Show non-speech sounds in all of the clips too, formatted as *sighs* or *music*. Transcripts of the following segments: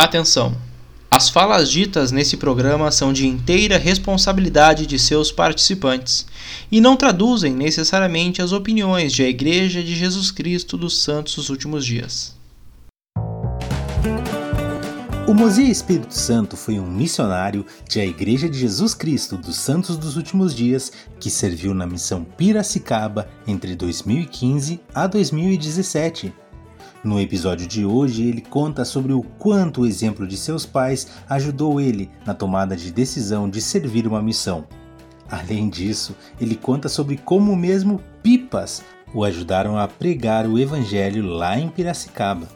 Atenção! As falas ditas nesse programa são de inteira responsabilidade de seus participantes e não traduzem necessariamente as opiniões de a Igreja de Jesus Cristo dos Santos dos Últimos Dias. O Mozia Espírito Santo foi um missionário de a Igreja de Jesus Cristo dos Santos dos Últimos Dias que serviu na missão Piracicaba entre 2015 a 2017 no episódio de hoje, ele conta sobre o quanto o exemplo de seus pais ajudou ele na tomada de decisão de servir uma missão. Além disso, ele conta sobre como mesmo pipas o ajudaram a pregar o evangelho lá em Piracicaba.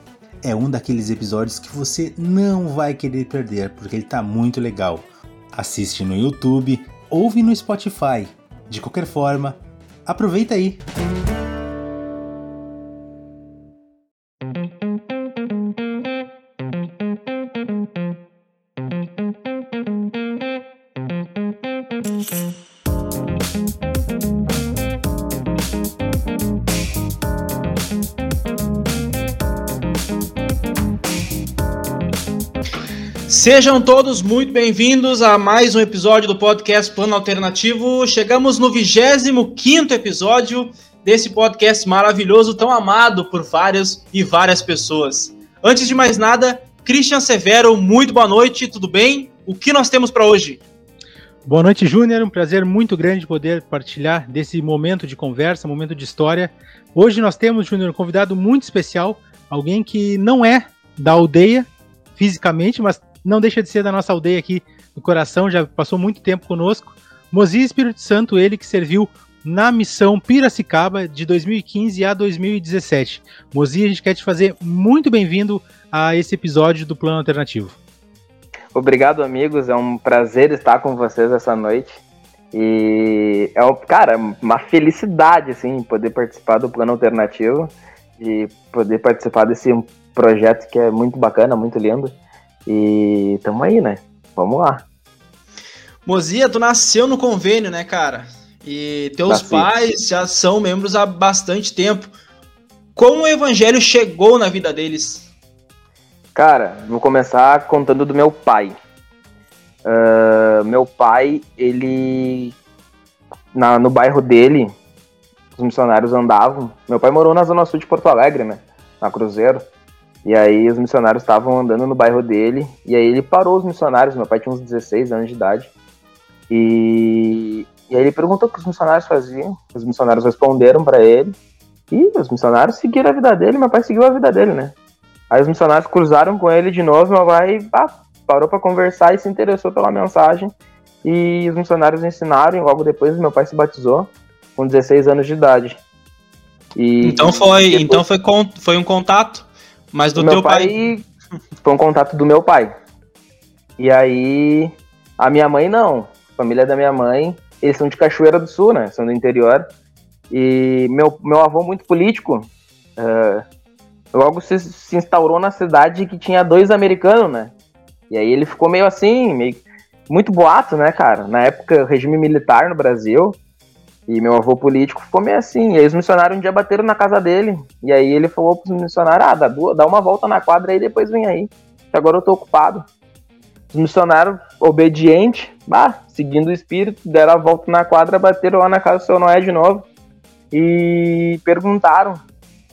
É um daqueles episódios que você não vai querer perder porque ele está muito legal. Assiste no YouTube, ouve no Spotify. De qualquer forma, aproveita aí! Sejam todos muito bem-vindos a mais um episódio do podcast Plano Alternativo. Chegamos no 25 episódio desse podcast maravilhoso, tão amado por várias e várias pessoas. Antes de mais nada, Christian Severo, muito boa noite, tudo bem? O que nós temos para hoje? Boa noite, Júnior. Um prazer muito grande poder partilhar desse momento de conversa, momento de história. Hoje nós temos, Júnior, um convidado muito especial, alguém que não é da aldeia fisicamente, mas não deixa de ser da nossa aldeia aqui no coração, já passou muito tempo conosco. Mozi Espírito Santo, ele que serviu na missão Piracicaba de 2015 a 2017. Mozi, a gente quer te fazer muito bem-vindo a esse episódio do Plano Alternativo. Obrigado, amigos. É um prazer estar com vocês essa noite. E é, um, cara, uma felicidade, assim, poder participar do Plano Alternativo e poder participar desse projeto que é muito bacana, muito lindo. E tamo aí, né? Vamos lá. Mozia, tu nasceu no convênio, né, cara? E teus Nasci. pais já são membros há bastante tempo. Como o evangelho chegou na vida deles? Cara, vou começar contando do meu pai. Uh, meu pai, ele. Na, no bairro dele, os missionários andavam. Meu pai morou na Zona Sul de Porto Alegre, né? Na Cruzeiro. E aí os missionários estavam andando no bairro dele, e aí ele parou os missionários, meu pai tinha uns 16 anos de idade. E, e aí ele perguntou o que os missionários faziam. Os missionários responderam para ele. E os missionários seguiram a vida dele, meu pai seguiu a vida dele, né? Aí os missionários cruzaram com ele de novo, meu pai ah, parou para conversar e se interessou pela mensagem. E os missionários ensinaram, e logo depois meu pai se batizou com 16 anos de idade. E, então foi, depois... então foi, foi um contato mas do, teu pai... pai. Foi um contato do meu pai. E aí. A minha mãe não. A família da minha mãe. Eles são de Cachoeira do Sul, né? São do interior. E meu, meu avô, muito político, uh, logo se, se instaurou na cidade que tinha dois americanos, né? E aí ele ficou meio assim, meio, muito boato, né, cara? Na época, regime militar no Brasil. E meu avô político ficou meio assim. E aí os missionários um dia bateram na casa dele. E aí ele falou pros missionários: ah, dá, dá uma volta na quadra aí depois vem aí. Que agora eu tô ocupado. Os missionários, obedientes, bah, seguindo o espírito, deram a volta na quadra, bateram lá na casa do seu Noé de novo. E perguntaram: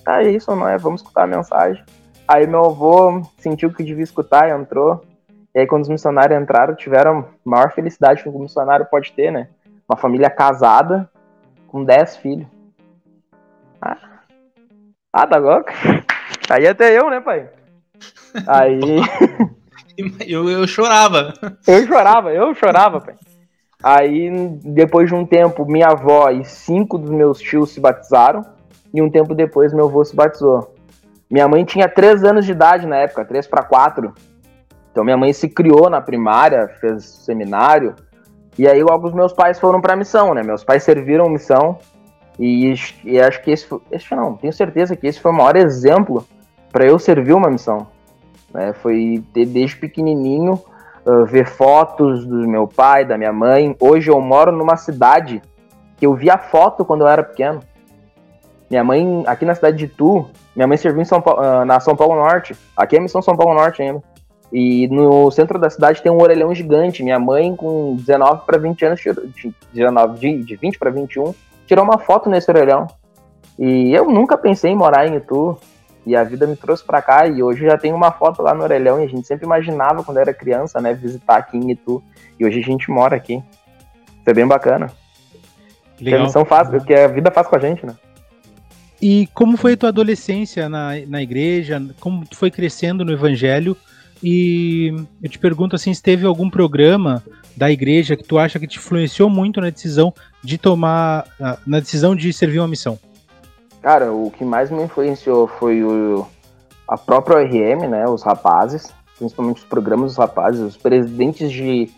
ah, é isso, Noé, vamos escutar a mensagem. Aí meu avô sentiu que devia escutar e entrou. E aí quando os missionários entraram, tiveram a maior felicidade que o missionário pode ter, né? Uma família casada, com 10 filhos. Ah, ah tá louco? *laughs* Aí até eu, né, pai? Aí. *laughs* eu, eu chorava. Eu chorava, eu chorava, pai. Aí, depois de um tempo, minha avó e cinco dos meus tios se batizaram. E um tempo depois, meu avô se batizou. Minha mãe tinha três anos de idade na época, três para quatro. Então, minha mãe se criou na primária, fez seminário, e aí logo os meus pais foram para a missão, né? Meus pais serviram missão e, e acho que esse, esse não, tenho certeza que esse foi o maior exemplo para eu servir uma missão. Né? Foi ter desde pequenininho uh, ver fotos do meu pai, da minha mãe. Hoje eu moro numa cidade que eu via foto quando eu era pequeno. Minha mãe, aqui na cidade de Tu, minha mãe serviu em São Paulo, uh, na São Paulo Norte. Aqui é a missão São Paulo Norte ainda. E no centro da cidade tem um orelhão gigante. Minha mãe, com 19 para 20 anos, tirou, 19, de, de 20 para 21, tirou uma foto nesse orelhão. E eu nunca pensei em morar em Itu. E a vida me trouxe para cá. E hoje já tem uma foto lá no orelhão. E a gente sempre imaginava, quando era criança, né, visitar aqui em Itu. E hoje a gente mora aqui. Isso é bem bacana. Legal. Que a missão faz, o que a vida faz com a gente, né? E como foi a tua adolescência na, na igreja? Como tu foi crescendo no evangelho? E eu te pergunto assim, se teve algum programa da igreja que tu acha que te influenciou muito na decisão de tomar, na decisão de servir uma missão? Cara, o que mais me influenciou foi o, a própria ORM, né, os rapazes, principalmente os programas dos rapazes, os presidentes de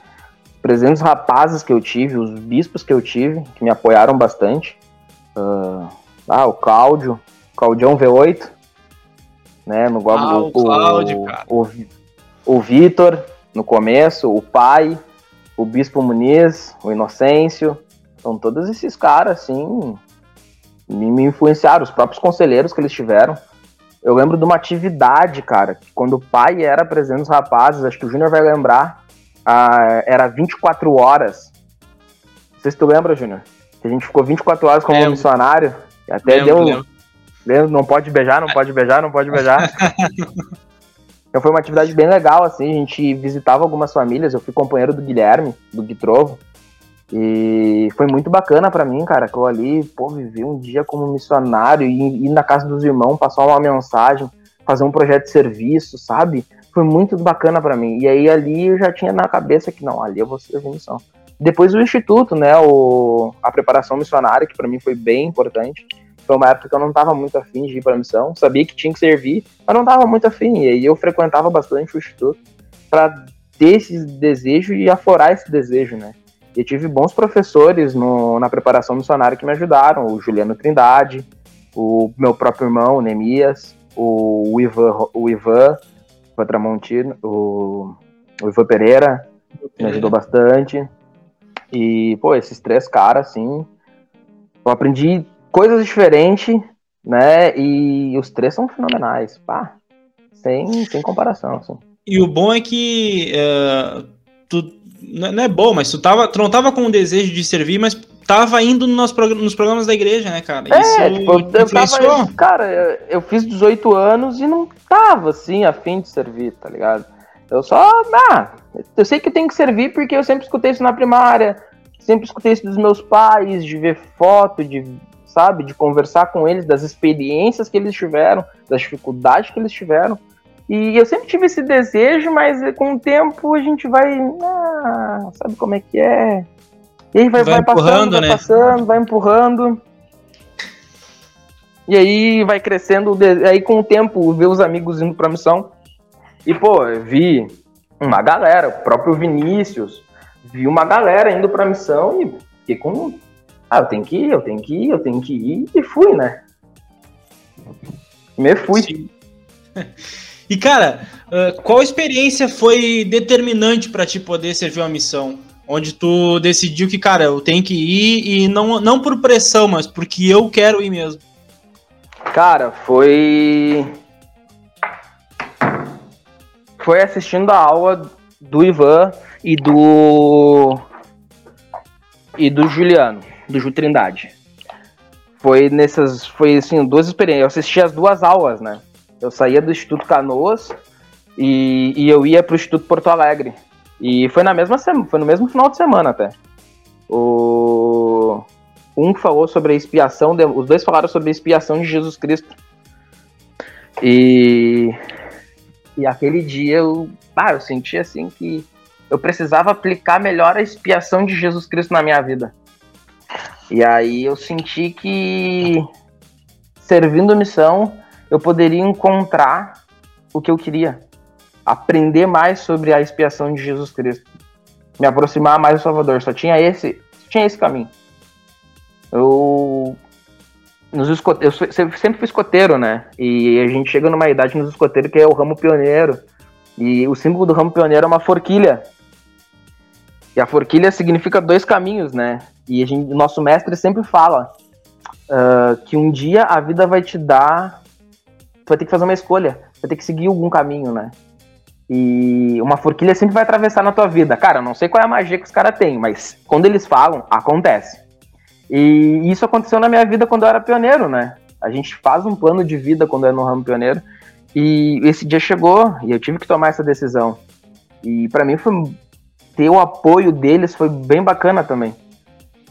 presidentes rapazes que eu tive, os bispos que eu tive, que me apoiaram bastante. Uh, ah, o Cláudio, Claudião V8, né, no ah, o, o, Cláudio, o, o, o Vitor, no começo, o pai, o Bispo Muniz, o Inocêncio. Então, todos esses caras, assim, me, influenciaram, os próprios conselheiros que eles tiveram. Eu lembro de uma atividade, cara, que quando o pai era presente dos rapazes, acho que o Júnior vai lembrar, ah, era 24 horas. Não sei se tu lembra, Júnior. Que a gente ficou 24 horas como lembro. missionário. Até lembro, deu. Lembro. Não pode beijar, não pode beijar, não pode beijar. *laughs* Então foi uma atividade bem legal, assim, a gente visitava algumas famílias, eu fui companheiro do Guilherme, do Guitrovo, e foi muito bacana para mim, cara, que eu ali, pô, vivi um dia como missionário, e ir na casa dos irmãos, passar uma mensagem, fazer um projeto de serviço, sabe? Foi muito bacana para mim. E aí ali eu já tinha na cabeça que não, ali eu vou servir missão. Depois o instituto, né, o, a preparação missionária, que para mim foi bem importante. Foi uma época que eu não estava muito afim de ir para missão, sabia que tinha que servir, mas não estava muito afim. E aí eu frequentava bastante o instituto para ter esse desejo e aflorar esse desejo, né? E tive bons professores no, na preparação missionária que me ajudaram, o Juliano Trindade, o meu próprio irmão, o Nemias, o, o Ivan, o Ivan o Tramontino, o, o Ivan Pereira, me ajudou bastante. E, pô, esses três caras, assim, eu aprendi coisas diferentes, né? E os três são fenomenais, pá. Sem, sem comparação, assim. E o bom é que uh, tu não é bom, mas tu, tava, tu não tava com o desejo de servir, mas tava indo nos, nos programas da igreja, né, cara? É, Isso tipo, eu tava, cara, eu fiz 18 anos e não tava, assim, afim de servir, tá ligado? Eu só, ah, eu sei que eu tenho que servir porque eu sempre escutei isso na primária, sempre escutei isso dos meus pais, de ver foto, de sabe? De conversar com eles, das experiências que eles tiveram, das dificuldades que eles tiveram. E eu sempre tive esse desejo, mas com o tempo a gente vai. Ah, sabe como é que é? E aí vai, vai, vai passando, vai né? passando, vai empurrando. E aí vai crescendo. Aí com o tempo, ver os amigos indo pra missão. E, pô, eu vi uma galera, o próprio Vinícius, vi uma galera indo pra missão e fiquei com ah, eu tenho que ir, eu tenho que ir, eu tenho que ir, e fui, né? Me fui. Sim. *laughs* E cara, qual experiência foi determinante para te poder servir uma missão? Onde tu decidiu que, cara, eu tenho que ir e não, não por pressão, mas porque eu quero ir mesmo. Cara, foi. Foi assistindo a aula do Ivan e do. e do Juliano do Ju Trindade. Foi nessas, foi assim, duas experiências. Eu assisti as duas aulas, né? Eu saía do Instituto Canoas e, e eu ia para o Instituto Porto Alegre. E foi na mesma semana, foi no mesmo final de semana até. O um falou sobre a expiação, de, os dois falaram sobre a expiação de Jesus Cristo. E e aquele dia eu, ah, eu senti assim que eu precisava aplicar melhor a expiação de Jesus Cristo na minha vida. E aí eu senti que servindo missão eu poderia encontrar o que eu queria, aprender mais sobre a expiação de Jesus Cristo, me aproximar mais do Salvador. Só tinha esse, tinha esse caminho. Eu nos escote... eu sempre fui escoteiro, né? E a gente chega numa idade nos escoteiros que é o ramo pioneiro. E o símbolo do ramo pioneiro é uma forquilha. E a forquilha significa dois caminhos, né? E a gente, nosso mestre sempre fala uh, que um dia a vida vai te dar. Tu vai ter que fazer uma escolha, vai ter que seguir algum caminho, né? E uma forquilha sempre vai atravessar na tua vida. Cara, eu não sei qual é a magia que os caras têm, mas quando eles falam, acontece. E isso aconteceu na minha vida quando eu era pioneiro, né? A gente faz um plano de vida quando é no ramo pioneiro. E esse dia chegou e eu tive que tomar essa decisão. E para mim foi ter o apoio deles foi bem bacana também.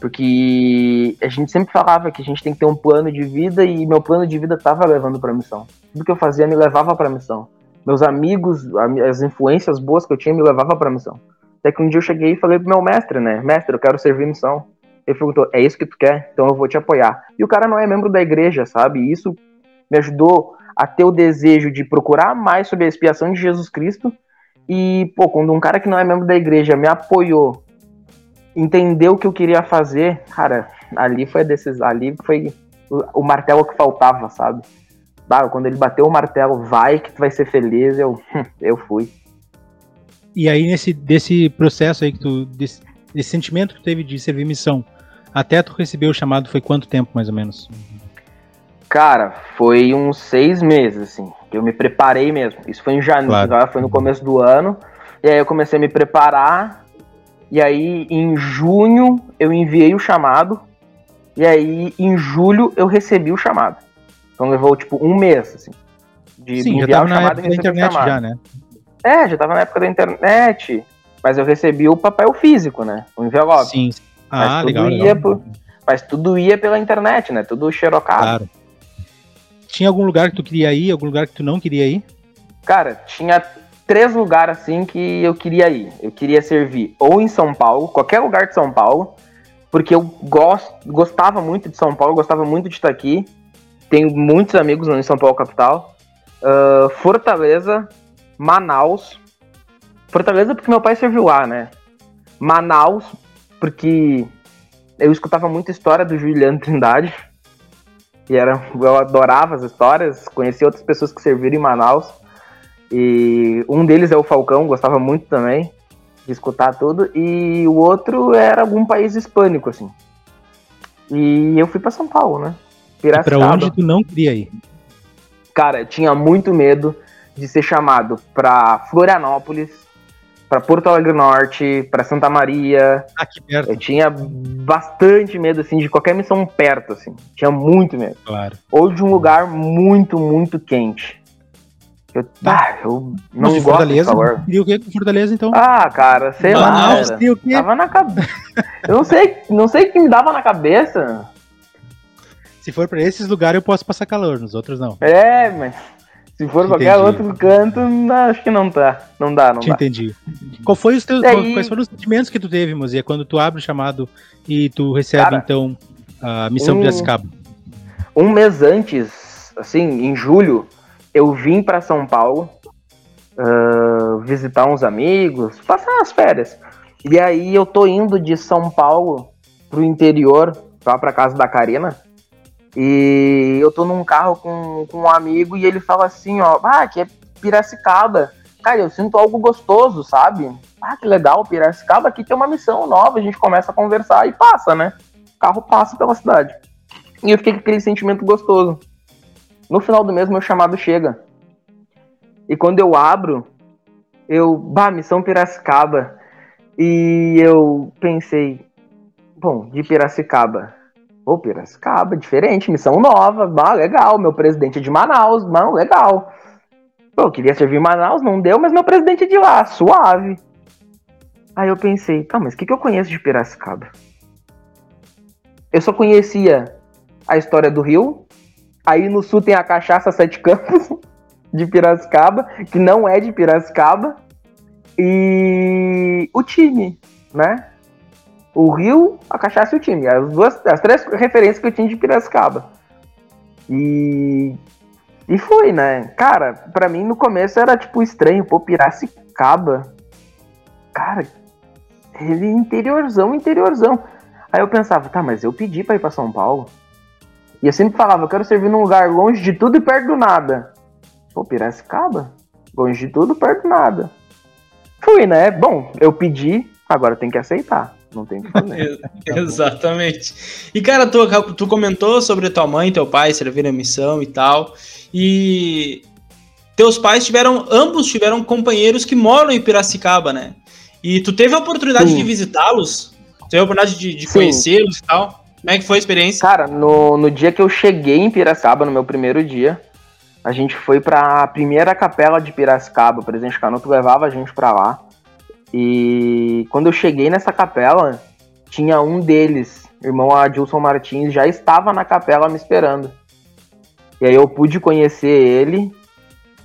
Porque a gente sempre falava que a gente tem que ter um plano de vida e meu plano de vida estava levando para a missão. Tudo que eu fazia me levava para a missão. Meus amigos, as influências boas que eu tinha me levava para a missão. Até que um dia eu cheguei e falei pro meu mestre, né? Mestre, eu quero servir missão. Ele perguntou: "É isso que tu quer? Então eu vou te apoiar". E o cara não é membro da igreja, sabe? E isso me ajudou a ter o desejo de procurar mais sobre a expiação de Jesus Cristo. E, pô, quando um cara que não é membro da igreja me apoiou entendeu o que eu queria fazer, cara, ali foi a decisão, ali foi o, martelo que faltava, sabe? Bah, quando ele bateu o martelo, vai que tu vai ser feliz, eu, eu fui. E aí, nesse desse processo aí que tu. Desse, desse sentimento que tu teve de servir missão, até tu receber o chamado, foi quanto tempo, mais ou menos? Cara, foi uns seis meses, assim, eu me preparei mesmo. Isso foi em janeiro, claro. foi no começo do ano. E aí eu comecei a me preparar e aí, em junho, eu enviei o chamado. E aí, em julho, eu recebi o chamado. Então levou, tipo, um mês, assim. De Sim, enviar o chamado e receber internet o chamado. Já, né? É, já tava na época da internet. Mas eu recebi o papel físico, né? O envelope. Sim. Ah, legal, legal. Por, mas tudo ia pela internet, né? Tudo xerocado. Claro. Tinha algum lugar que tu queria ir, algum lugar que tu não queria ir? Cara, tinha três lugares assim que eu queria ir. Eu queria servir ou em São Paulo, qualquer lugar de São Paulo, porque eu gosto, gostava muito de São Paulo, gostava muito de estar aqui. Tenho muitos amigos em São Paulo capital. Uh, Fortaleza, Manaus. Fortaleza porque meu pai serviu lá, né? Manaus porque eu escutava muita história do Juliano Trindade. E era, eu adorava as histórias, conheci outras pessoas que serviram em Manaus. E um deles é o Falcão, gostava muito também de escutar tudo. E o outro era algum país hispânico, assim. E eu fui para São Paulo, né? Piracicaba. E pra onde tu não queria ir? Cara, eu tinha muito medo de ser chamado pra Florianópolis, para Porto Alegre Norte, para Santa Maria. Aqui perto. Eu tinha bastante medo, assim, de qualquer missão perto, assim. Tinha muito medo. Claro. Ou de um lugar muito, muito quente. Eu, ah, eu não gosto Fortaleza, E o que com Fortaleza, então? Ah, cara, sei lá. O quê? Tava na cabeça. eu não sei, não sei o que me dava na cabeça. Se for pra esses lugares, eu posso passar calor, nos outros não. É, mas se for pra qualquer outro canto, acho que não tá. Não dá, não Te dá. entendi. Qual foi os teus. Quais foram os sentimentos que tu teve, Mozia, quando tu abre o chamado e tu recebe, cara, então, a missão um, Piracicaba? Um mês antes, assim, em julho, eu vim para São Paulo uh, visitar uns amigos, passar as férias. E aí eu tô indo de São Paulo pro interior, lá pra casa da Karina. E eu tô num carro com, com um amigo e ele fala assim, ó, ah, que é Piracicaba. Cara, eu sinto algo gostoso, sabe? Ah, que legal, Piracicaba aqui tem uma missão nova, a gente começa a conversar e passa, né? O carro passa pela cidade. E eu fiquei com aquele sentimento gostoso. No final do mês, meu chamado chega. E quando eu abro, eu, bah, missão Piracicaba. E eu pensei, bom, de Piracicaba. Ô, Piracicaba, diferente, missão nova, bah, legal. Meu presidente é de Manaus, não, legal. Pô, eu queria servir em Manaus, não deu, mas meu presidente é de lá, suave. Aí eu pensei, tá, mas o que, que eu conheço de Piracicaba? Eu só conhecia a história do Rio, Aí no sul tem a Cachaça Sete Campos, *laughs* de Piracicaba, que não é de Piracicaba. E o time, né? O Rio, a Cachaça e o time. As, duas, as três referências que eu tinha de Piracicaba. E. E foi, né? Cara, pra mim no começo era tipo estranho, pô, Piracicaba. Cara, ele interiorzão, interiorzão. Aí eu pensava, tá, mas eu pedi pra ir pra São Paulo. E eu sempre falava, eu quero servir num lugar longe de tudo e perto do nada. Pô, Piracicaba? Longe de tudo, perto do nada. Fui, né? Bom, eu pedi, agora tem que aceitar. Não tem que fazer. *laughs* Exatamente. E, cara, tu, tu comentou sobre tua mãe e teu pai servirem a missão e tal. E teus pais tiveram, ambos tiveram companheiros que moram em Piracicaba, né? E tu teve a oportunidade Sim. de visitá-los? Teve a oportunidade de, de conhecê-los e tal? Como é que foi a experiência? Cara, no, no dia que eu cheguei em Piracicaba, no meu primeiro dia, a gente foi para a primeira capela de Piracicaba. O presidente Canuto levava a gente para lá. E quando eu cheguei nessa capela, tinha um deles, irmão Adilson Martins, já estava na capela me esperando. E aí eu pude conhecer ele.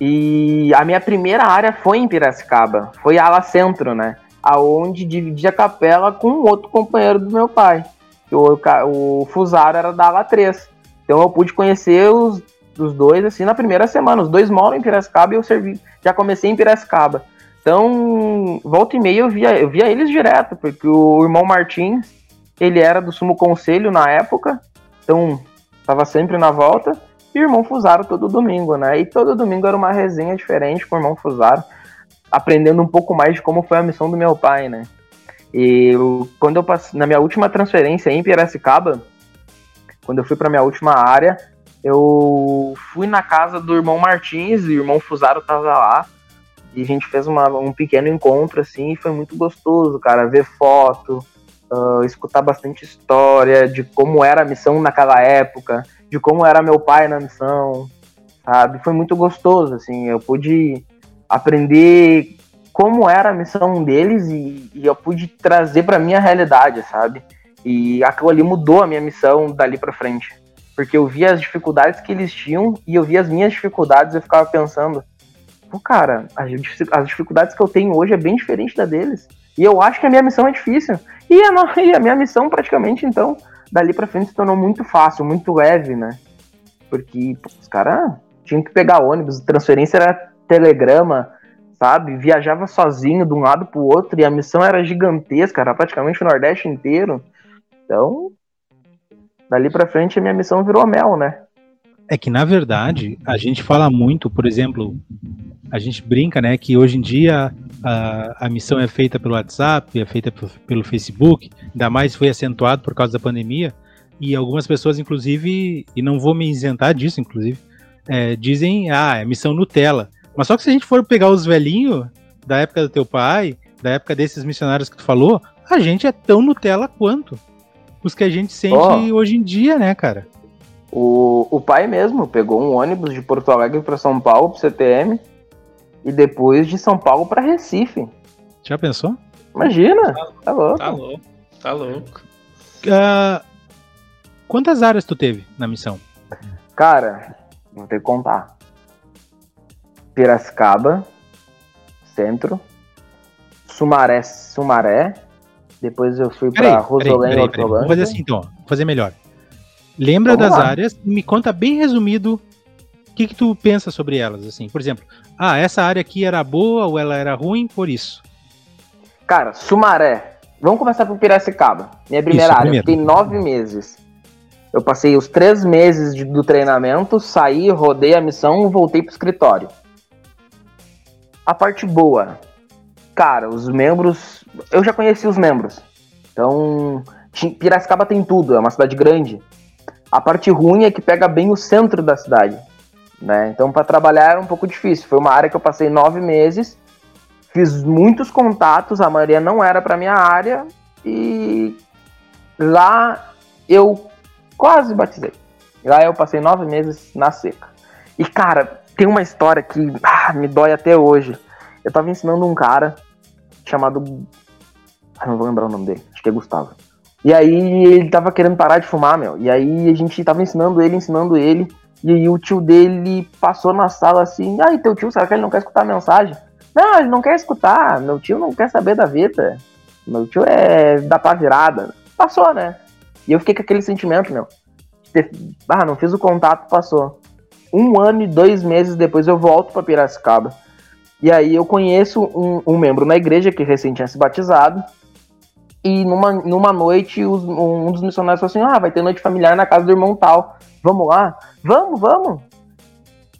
E a minha primeira área foi em Piracicaba, foi ala centro, né? Aonde dividia a capela com outro companheiro do meu pai. O, o Fusaro era da ala 3. Então eu pude conhecer os dos dois, assim, na primeira semana. Os dois moram em Piracicaba e eu servi, já comecei em Piracicaba. Então, volta e meia eu via, eu via eles direto, porque o irmão Martins, ele era do Sumo Conselho na época, então tava sempre na volta, e o irmão Fusaro todo domingo, né? E todo domingo era uma resenha diferente com o irmão Fusaro, aprendendo um pouco mais de como foi a missão do meu pai, né? E eu, quando eu passei, na minha última transferência em Piracicaba, quando eu fui para minha última área, eu fui na casa do irmão Martins, e o irmão Fusaro tava lá, e a gente fez uma, um pequeno encontro, assim, e foi muito gostoso, cara, ver foto, uh, escutar bastante história de como era a missão naquela época, de como era meu pai na missão, sabe? Foi muito gostoso, assim, eu pude aprender como era a missão deles e, e eu pude trazer para minha realidade, sabe? E aquilo ali mudou a minha missão dali para frente porque eu via as dificuldades que eles tinham e eu via as minhas dificuldades e eu ficava pensando, pô, cara, as dificuldades que eu tenho hoje é bem diferente da deles. E eu acho que a minha missão é difícil. *laughs* E a, e a minha missão, praticamente, então, dali pra frente se tornou muito fácil, muito leve, né? Porque pô, os caras tinham que pegar ônibus, transferência era telegrama, sabe? Viajava sozinho de um lado pro outro e a missão era gigantesca, era praticamente o Nordeste inteiro. Então, dali para frente a minha missão virou mel, né? É que na verdade a gente fala muito, por exemplo, a gente brinca, né, que hoje em dia a, a missão é feita pelo WhatsApp, é feita pelo Facebook, ainda mais foi acentuado por causa da pandemia e algumas pessoas, inclusive, e não vou me isentar disso, inclusive, é, dizem, ah, é missão Nutella. Mas só que se a gente for pegar os velhinhos da época do teu pai, da época desses missionários que tu falou, a gente é tão Nutella quanto os que a gente sente oh, hoje em dia, né, cara? O, o pai mesmo pegou um ônibus de Porto Alegre para São Paulo, pro CTM, e depois de São Paulo para Recife. Já pensou? Imagina, tá, tá louco. Tá louco, tá louco. Uh, quantas áreas tu teve na missão? Cara, vou ter que contar. Piracicaba, centro, Sumaré, Sumaré, depois eu fui para Rosolém e Vamos fazer assim então, vamos fazer melhor. Lembra Vamos das lá. áreas e me conta bem resumido o que, que tu pensa sobre elas, assim. Por exemplo, ah, essa área aqui era boa ou ela era ruim por isso? Cara, Sumaré. Vamos começar por Piracicaba. Minha primeira isso, área. Fiquei nove meses. Eu passei os três meses de, do treinamento, saí, rodei a missão, voltei pro escritório. A parte boa. Cara, os membros eu já conheci os membros. Então, Piracicaba tem tudo, é uma cidade grande. A parte ruim é que pega bem o centro da cidade. Né? Então, para trabalhar era um pouco difícil. Foi uma área que eu passei nove meses, fiz muitos contatos, a maioria não era para minha área, e lá eu quase batizei. Lá eu passei nove meses na seca. E, cara, tem uma história que ah, me dói até hoje. Eu tava ensinando um cara chamado ah, não vou lembrar o nome dele, acho que é Gustavo. E aí ele tava querendo parar de fumar, meu. E aí a gente tava ensinando ele, ensinando ele. E aí o tio dele passou na sala assim, ai, teu tio, será que ele não quer escutar a mensagem? Não, ele não quer escutar, meu tio não quer saber da vida. Meu tio é da pá virada. Passou, né? E eu fiquei com aquele sentimento, meu. Ah, não fiz o contato, passou. Um ano e dois meses depois eu volto para Piracicaba. E aí eu conheço um, um membro na igreja que recém tinha se batizado e numa, numa noite os, um dos missionários falou assim: Ah, vai ter noite familiar na casa do irmão tal. Vamos lá? Vamos, vamos.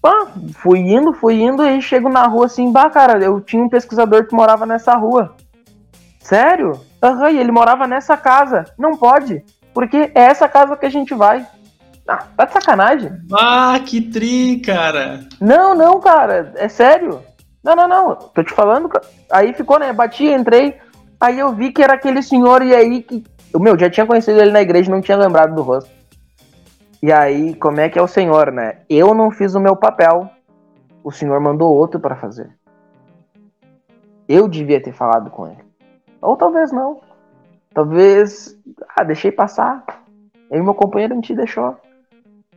Pá, fui indo, fui indo, e chego na rua assim, bah, cara, eu tinha um pesquisador que morava nessa rua. Sério? Aham, uhum, e ele morava nessa casa. Não pode, porque é essa casa que a gente vai. Ah, tá de sacanagem? Ah, que tri, cara. Não, não, cara, é sério. Não, não, não, tô te falando. Aí ficou, né? Bati, entrei. Aí eu vi que era aquele senhor, e aí que. O meu, já tinha conhecido ele na igreja não tinha lembrado do rosto. E aí, como é que é o senhor, né? Eu não fiz o meu papel. O senhor mandou outro para fazer. Eu devia ter falado com ele. Ou talvez não. Talvez. Ah, deixei passar. Eu e meu companheiro a gente deixou.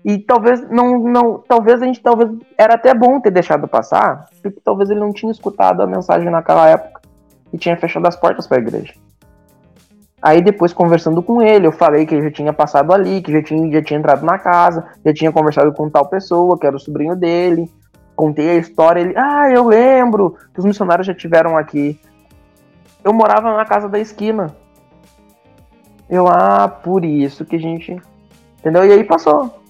E talvez não, não, talvez a gente talvez era até bom ter deixado passar, porque talvez ele não tinha escutado a mensagem naquela época e tinha fechado as portas para a igreja. Aí depois conversando com ele, eu falei que já tinha passado ali, que já tinha, já tinha entrado na casa, já tinha conversado com tal pessoa, que era o sobrinho dele. Contei a história, ele, ah, eu lembro que os missionários já tiveram aqui. Eu morava na casa da esquina. Eu, ah, por isso que a gente. Entendeu? E aí passou.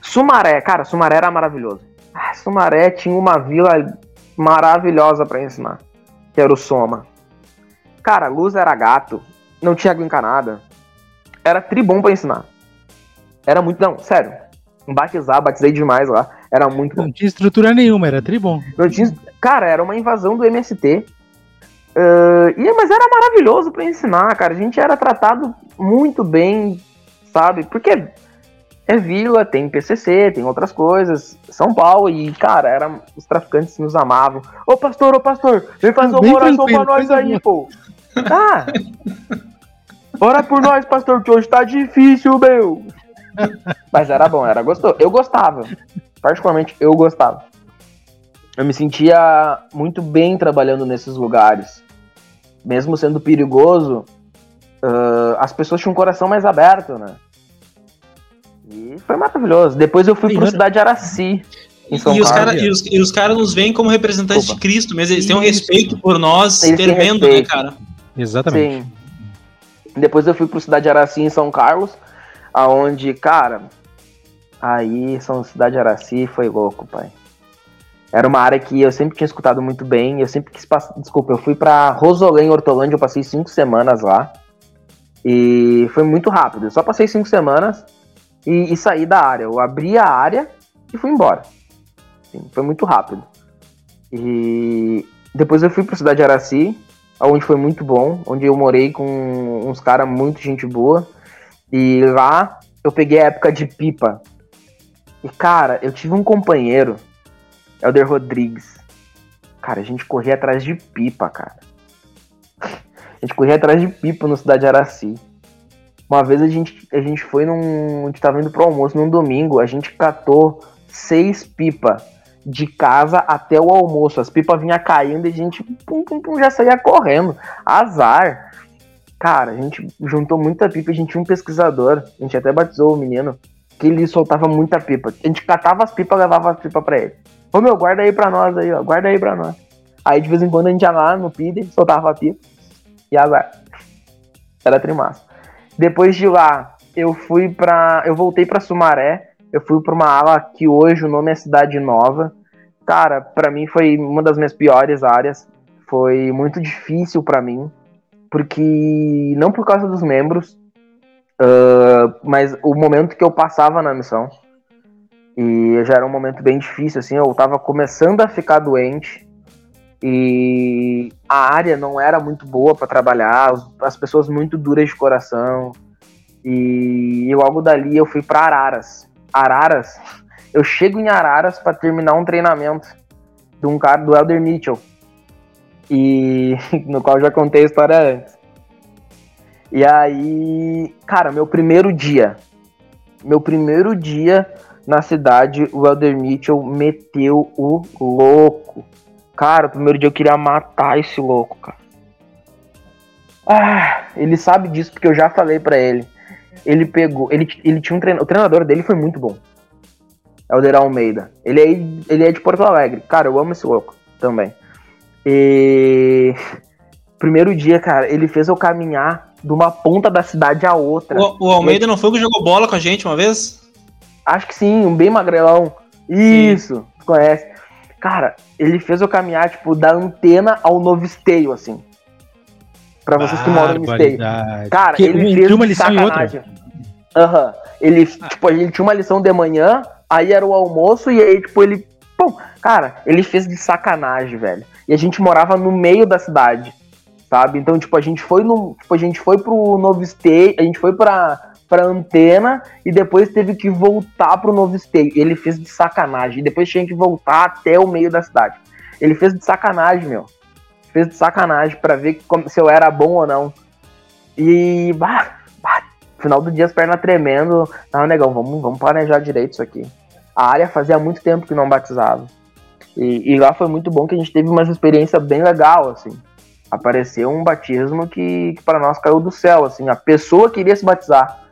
Sumaré, cara, Sumaré era maravilhoso. Ah, Sumaré tinha uma vila maravilhosa para ensinar, que era o Soma. Cara, luz era gato, não tinha água encanada. Era tribom para ensinar. Era muito, não, sério. Batizar, batizei demais lá. Era muito. Não tinha estrutura nenhuma, era tribom. Não tinha, cara, era uma invasão do MST. Uh, e, mas era maravilhoso para ensinar, cara. A gente era tratado muito bem, sabe? Porque é vila, tem PCC, tem outras coisas, São Paulo, e, cara, era, os traficantes nos amavam. Ô pastor, ô pastor, vem fazer uma oração pra nós aí, pô. Tá. Ora por nós, pastor, que hoje tá difícil, meu. Mas era bom, era gostoso. Eu gostava. Particularmente, eu gostava. Eu me sentia muito bem trabalhando nesses lugares. Mesmo sendo perigoso, uh, as pessoas tinham um coração mais aberto, né? E foi maravilhoso. Depois eu fui para a cidade de Araci. E os, cara, e, os, e os caras nos veem como representantes Opa. de Cristo mesmo. Eles Isso. têm um respeito por nós eles tremendo, né, cara? Exatamente. Sim. Depois eu fui para a cidade de Araci, em São Carlos, aonde, cara, aí São Cidade de Araci foi louco, pai. Era uma área que eu sempre tinha escutado muito bem. Eu sempre quis passar. Desculpa, eu fui para Rosolém, Hortolândia. Eu passei cinco semanas lá. E foi muito rápido. Eu só passei cinco semanas e, e saí da área. Eu abri a área e fui embora. Sim, foi muito rápido. E depois eu fui para cidade de Araci, onde foi muito bom, onde eu morei com uns caras muito gente boa. E lá eu peguei a época de pipa. E cara, eu tive um companheiro, Elder Rodrigues. Cara, a gente corria atrás de pipa, cara. A gente corria atrás de pipa no Cidade de Araci. Uma vez a gente, a gente foi num. A gente tava indo pro almoço num domingo, a gente catou seis pipas de casa até o almoço. As pipas vinham caindo e a gente pum, pum, pum, já saía correndo. Azar. Cara, a gente juntou muita pipa, a gente tinha um pesquisador, a gente até batizou o menino, que ele soltava muita pipa. A gente catava as pipas levava as pipas pra ele. Ô meu, guarda aí pra nós aí, ó. Guarda aí pra nós. Aí de vez em quando a gente ia lá no PID, soltava a pipa e azar. Era trimassa. Depois de lá, eu fui para, eu voltei para Sumaré. Eu fui para uma ala que hoje o nome é Cidade Nova. Cara, para mim foi uma das minhas piores áreas. Foi muito difícil para mim, porque não por causa dos membros, uh, mas o momento que eu passava na missão. E já era um momento bem difícil, assim. Eu tava começando a ficar doente e a área não era muito boa para trabalhar, as pessoas muito duras de coração. E logo dali eu fui para Araras. Araras, eu chego em Araras para terminar um treinamento de um cara do Elder Mitchell. E *laughs* no qual eu já contei a história antes. E aí, cara, meu primeiro dia, meu primeiro dia na cidade, o Elder Mitchell meteu o louco. Cara, o primeiro dia eu queria matar esse louco, cara. Ah, ele sabe disso porque eu já falei para ele. Ele pegou, ele, ele tinha um treinador, o treinador dele foi muito bom. É o Deral Almeida. Ele é, ele é de Porto Alegre. Cara, eu amo esse louco também. E *laughs* primeiro dia, cara, ele fez eu caminhar de uma ponta da cidade à outra. O, o Almeida não foi o que jogou bola com a gente uma vez? Acho que sim, um bem magrelão. Isso, sim. conhece. Cara, ele fez eu caminhar, tipo, da antena ao novo esteio, assim. Pra vocês que moram no esteio. Cara, que, ele fez uma lição sacanagem. Aham. Uhum. Ele, ah. tipo, a gente tinha uma lição de manhã, aí era o almoço, e aí, tipo, ele. Pum, cara, ele fez de sacanagem, velho. E a gente morava no meio da cidade, sabe? Então, tipo, a gente foi no. Tipo, a gente foi pro Novo State, a gente foi pra, pra antena e depois teve que voltar pro Novo State. Ele fez de sacanagem. E depois tinha que voltar até o meio da cidade. Ele fez de sacanagem, meu. Fez de sacanagem para ver como, se eu era bom ou não. E, bah, bah, final do dia as pernas tremendo. Não, negão, vamos, vamos planejar direito isso aqui. A área fazia muito tempo que não batizava. E, e lá foi muito bom que a gente teve uma experiência bem legal, assim. Apareceu um batismo que, que para nós caiu do céu, assim. A pessoa queria se batizar.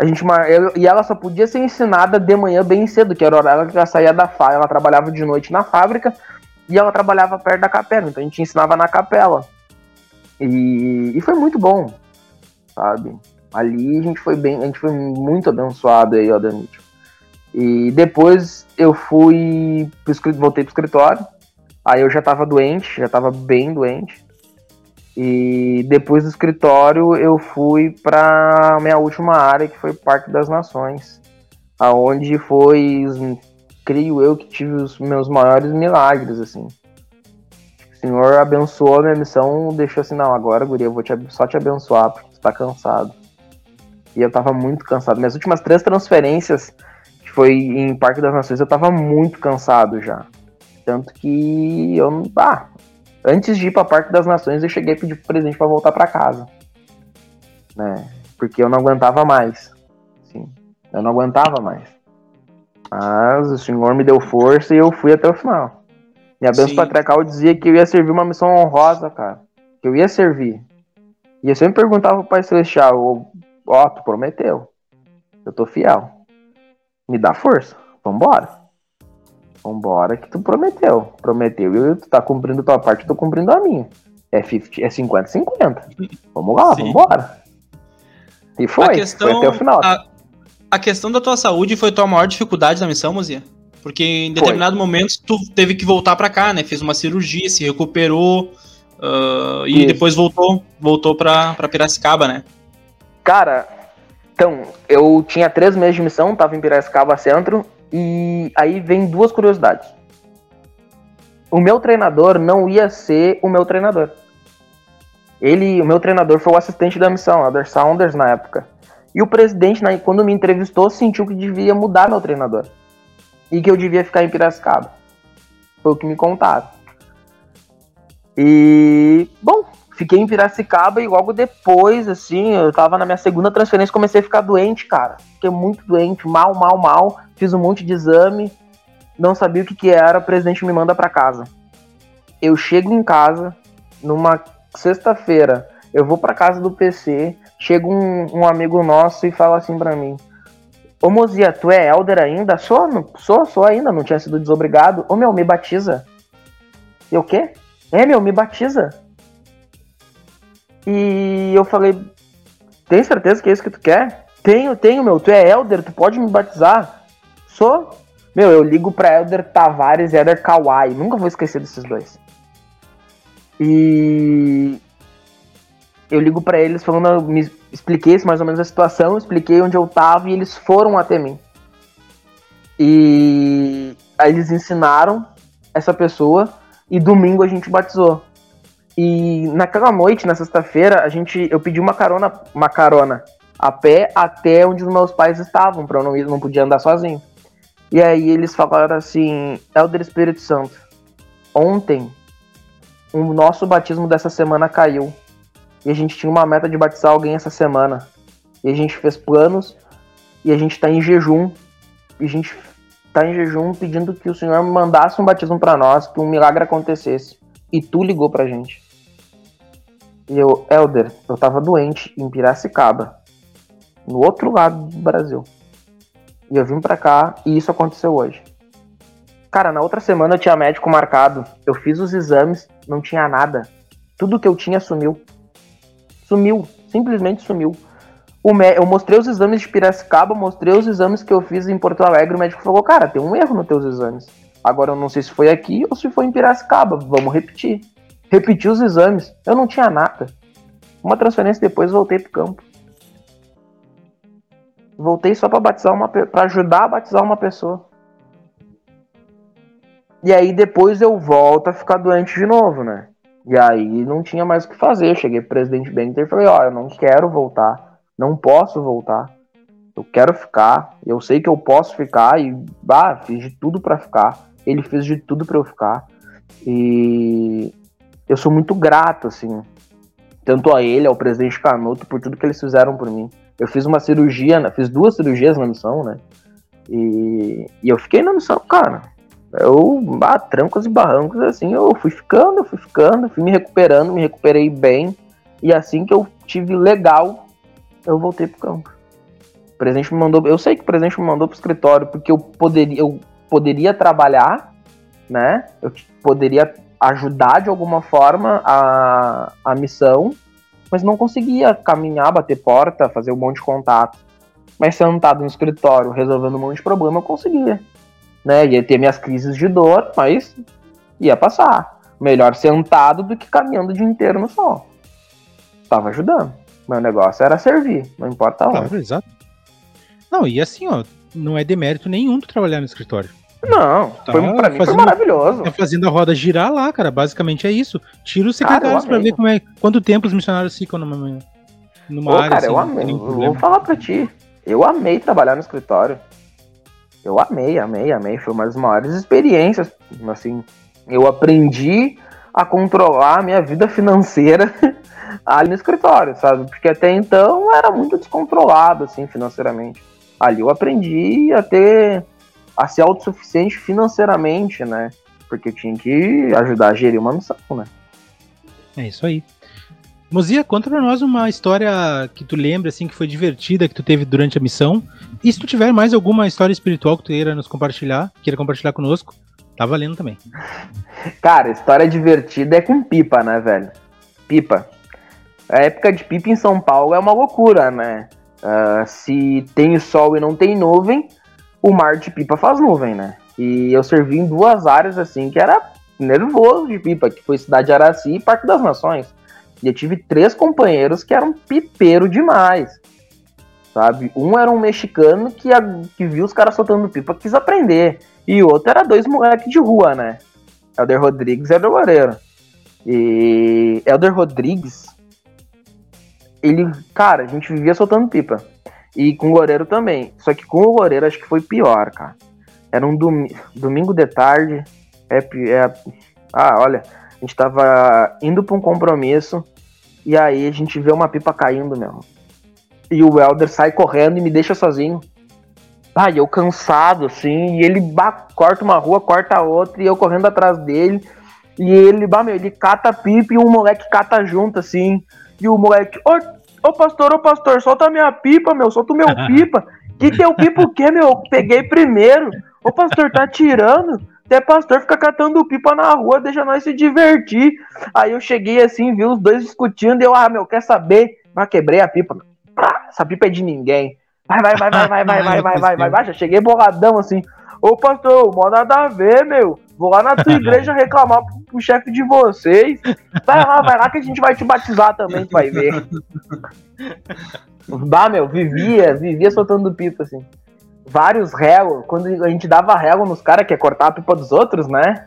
A gente, e ela só podia ser ensinada de manhã bem cedo, que era hora que ela saía da fábrica. Ela trabalhava de noite na fábrica e ela trabalhava perto da capela, então a gente ensinava na capela. E, e foi muito bom, sabe? Ali a gente foi bem, a gente foi muito abençoado aí, ó, Danite. E depois eu fui, pro, voltei pro escritório, aí eu já tava doente, já tava bem doente. E depois do escritório eu fui para minha última área, que foi Parque das Nações, aonde foi creio eu que tive os meus maiores milagres, assim. O Senhor abençoou a minha missão, deixou assim, não, agora, guria, eu vou te, só te abençoar, porque tu tá cansado. E eu tava muito cansado. Minhas últimas três transferências, que foi em Parque das Nações, eu tava muito cansado já. Tanto que eu, ah, antes de ir para Parque das Nações, eu cheguei a pedir pro presidente para voltar para casa. Né? Porque eu não aguentava mais. Sim, eu não aguentava mais. Mas o Senhor me deu força e eu fui até o final. Minha benção patriarcal dizia que eu ia servir uma missão honrosa, cara. Que eu ia servir. E eu sempre perguntava pro Pai Celestial, ó, oh, tu prometeu. Eu tô fiel. Me dá força. Vambora. Vambora que tu prometeu. Prometeu e tu tá cumprindo a tua parte, eu tô cumprindo a minha. É 50, é 50-50. Vamos lá, Sim. vambora. E foi, questão, foi até o final. A, a questão da tua saúde foi tua maior dificuldade na missão, Mozia? Porque em determinado foi. momento tu teve que voltar para cá, né? Fez uma cirurgia, se recuperou uh, e Isso. depois voltou, voltou para Piracicaba, né? Cara, então, eu tinha três meses de missão, tava em Piracicaba Centro, e aí vem duas curiosidades. O meu treinador não ia ser o meu treinador. Ele, o meu treinador foi o assistente da missão, Elder Saunders na época. E o presidente, quando me entrevistou, sentiu que devia mudar meu treinador. E que eu devia ficar em Piracicaba. Foi o que me contaram. E, bom, fiquei em Piracicaba e logo depois, assim, eu tava na minha segunda transferência comecei a ficar doente, cara. Fiquei muito doente, mal, mal, mal. Fiz um monte de exame, não sabia o que que era, o presidente me manda para casa. Eu chego em casa, numa sexta-feira, eu vou para casa do PC, chega um, um, amigo nosso e fala assim para mim: Ô Mozia, tu é elder ainda? Sou, sou, sou ainda, não tinha sido desobrigado. Ô meu, me batiza. E o quê? É, meu, me batiza. E eu falei: Tem certeza que é isso que tu quer? Tenho, tenho, meu, tu é elder, tu pode me batizar. Sou. Meu, eu ligo pra Elder Tavares e Elder Kawai. Nunca vou esquecer desses dois. E eu ligo para eles falando, me expliquei mais ou menos a situação, expliquei onde eu tava e eles foram até mim. E aí eles ensinaram essa pessoa e domingo a gente batizou. E naquela noite, na sexta-feira, a gente eu pedi uma carona, uma carona a pé até onde os meus pais estavam, para eu não ir, não podia andar sozinho. E aí eles falaram assim: Elder Espírito Santo, ontem o nosso batismo dessa semana caiu e a gente tinha uma meta de batizar alguém essa semana. E a gente fez planos e a gente está em jejum. E a gente está em jejum pedindo que o Senhor mandasse um batismo para nós, que um milagre acontecesse. E tu ligou pra gente. E eu, Elder, eu tava doente em Piracicaba, no outro lado do Brasil. E eu vim pra cá e isso aconteceu hoje. Cara, na outra semana eu tinha médico marcado. Eu fiz os exames, não tinha nada. Tudo que eu tinha sumiu. Sumiu, simplesmente sumiu. eu mostrei os exames de Piracicaba, mostrei os exames que eu fiz em Porto Alegre, o médico falou, cara, tem um erro nos teus exames. Agora eu não sei se foi aqui ou se foi em Piracicaba, vamos repetir. Repeti os exames, eu não tinha nada. Uma transferência depois voltei pro campo. Voltei só para batizar uma para ajudar a batizar uma pessoa. E aí depois eu volto a ficar doente de novo, né? E aí não tinha mais o que fazer. cheguei pro presidente Benter e falei, ó, eu não quero voltar, não posso voltar. Eu quero ficar, eu sei que eu posso ficar e bah, fiz de tudo para ficar. Ele fez de tudo para eu ficar. E eu sou muito grato, assim, tanto a ele, ao presidente Canuto, por tudo que eles fizeram por mim. Eu fiz uma cirurgia, né, fiz duas cirurgias na missão, né? E, e eu fiquei na missão, cara. Eu, ah, trancos e barrancos, assim, eu fui ficando, eu fui ficando, fui me recuperando, me recuperei bem. E assim que eu tive legal, eu voltei pro campo. O presidente me mandou, eu sei que o presidente me mandou pro escritório porque eu poderia, eu poderia trabalhar, né? Eu poderia ajudar de alguma forma a, a missão, mas não conseguia caminhar, bater porta, fazer um monte de contato. Mas sentado no escritório, resolvendo um monte de problema, eu conseguia né? Ia ter minhas crises de dor, mas ia passar. Melhor sentado do que caminhando o dia inteiro no sol. Tava ajudando. Meu negócio era servir, não importa onde. Claro, exato. Não, e assim, ó, não é demérito nenhum tu trabalhar no escritório. Não, tá foi, pra mim fazendo, foi maravilhoso. Tá fazendo a roda girar lá, cara. Basicamente é isso. Tira os secretários cara, pra ver como é, quanto tempo os missionários ficam numa, numa Ô, área. Cara, assim, eu amei. Vou falar pra ti. Eu amei trabalhar no escritório. Eu amei, amei, amei. Foi uma das maiores experiências. Assim, eu aprendi a controlar a minha vida financeira *laughs* ali no escritório, sabe? Porque até então era muito descontrolado, assim, financeiramente. Ali eu aprendi a ter. A ser autossuficiente financeiramente, né? Porque tinha que ajudar a gerir uma missão, né? É isso aí. Mozia, conta pra nós uma história que tu lembra, assim, que foi divertida, que tu teve durante a missão. E se tu tiver mais alguma história espiritual que tu queira nos compartilhar, queira compartilhar conosco, tá valendo também. *laughs* Cara, história divertida é com pipa, né, velho? Pipa. A época de pipa em São Paulo é uma loucura, né? Uh, se tem sol e não tem nuvem, o mar de pipa faz nuvem, né? E eu servi em duas áreas, assim, que era nervoso de pipa, que foi Cidade Araci e Parque das Nações. E eu tive três companheiros que eram pipeiro demais. Sabe? Um era um mexicano que, que viu os caras soltando pipa, quis aprender. E o outro era dois moleques de rua, né? Elder Rodrigues e Elder Loureiro. E Elder Rodrigues, ele, cara, a gente vivia soltando pipa. E com o Loureiro também. Só que com o Loureiro acho que foi pior, cara. Era um dom, domingo de tarde. É, é, ah, olha, a gente tava indo pra um compromisso. E aí a gente vê uma pipa caindo, meu. E o Elder sai correndo e me deixa sozinho. Ah, eu cansado, assim, e ele bah, corta uma rua, corta outra, e eu correndo atrás dele. E ele, bah, meu, ele cata pipa e o moleque cata junto, assim. E o moleque, ô, ô pastor, ô pastor, solta minha pipa, meu, solta o meu *laughs* pipa. Que teu pipa o quê, meu? Peguei primeiro. Ô pastor, tá tirando? Até pastor fica catando pipa na rua, deixa nós se divertir. Aí eu cheguei assim, vi os dois discutindo, e eu, ah, meu, quer saber? Ah, quebrei a pipa. essa pipa é de ninguém. Vai, vai, vai, vai, vai, vai, vai, vai, vai, vai, vai. Já cheguei boladão assim. Ô pastor, mó nada a ver, meu. Vou lá na tua *laughs* igreja reclamar pro, pro chefe de vocês. Vai lá, vai lá que a gente vai te batizar também, tu vai ver. *laughs* Bah, meu, vivia, vivia soltando pipa assim vários réus, quando a gente dava réu nos caras que é cortar a pipa dos outros, né?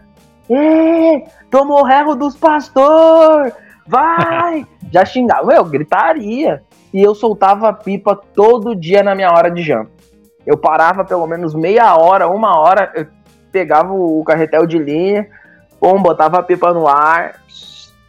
Ê, tomou réu dos pastor! Vai! Já xingava, eu gritaria. E eu soltava a pipa todo dia na minha hora de janta. Eu parava pelo menos meia hora, uma hora, pegava o carretel de linha, bom, botava a pipa no ar,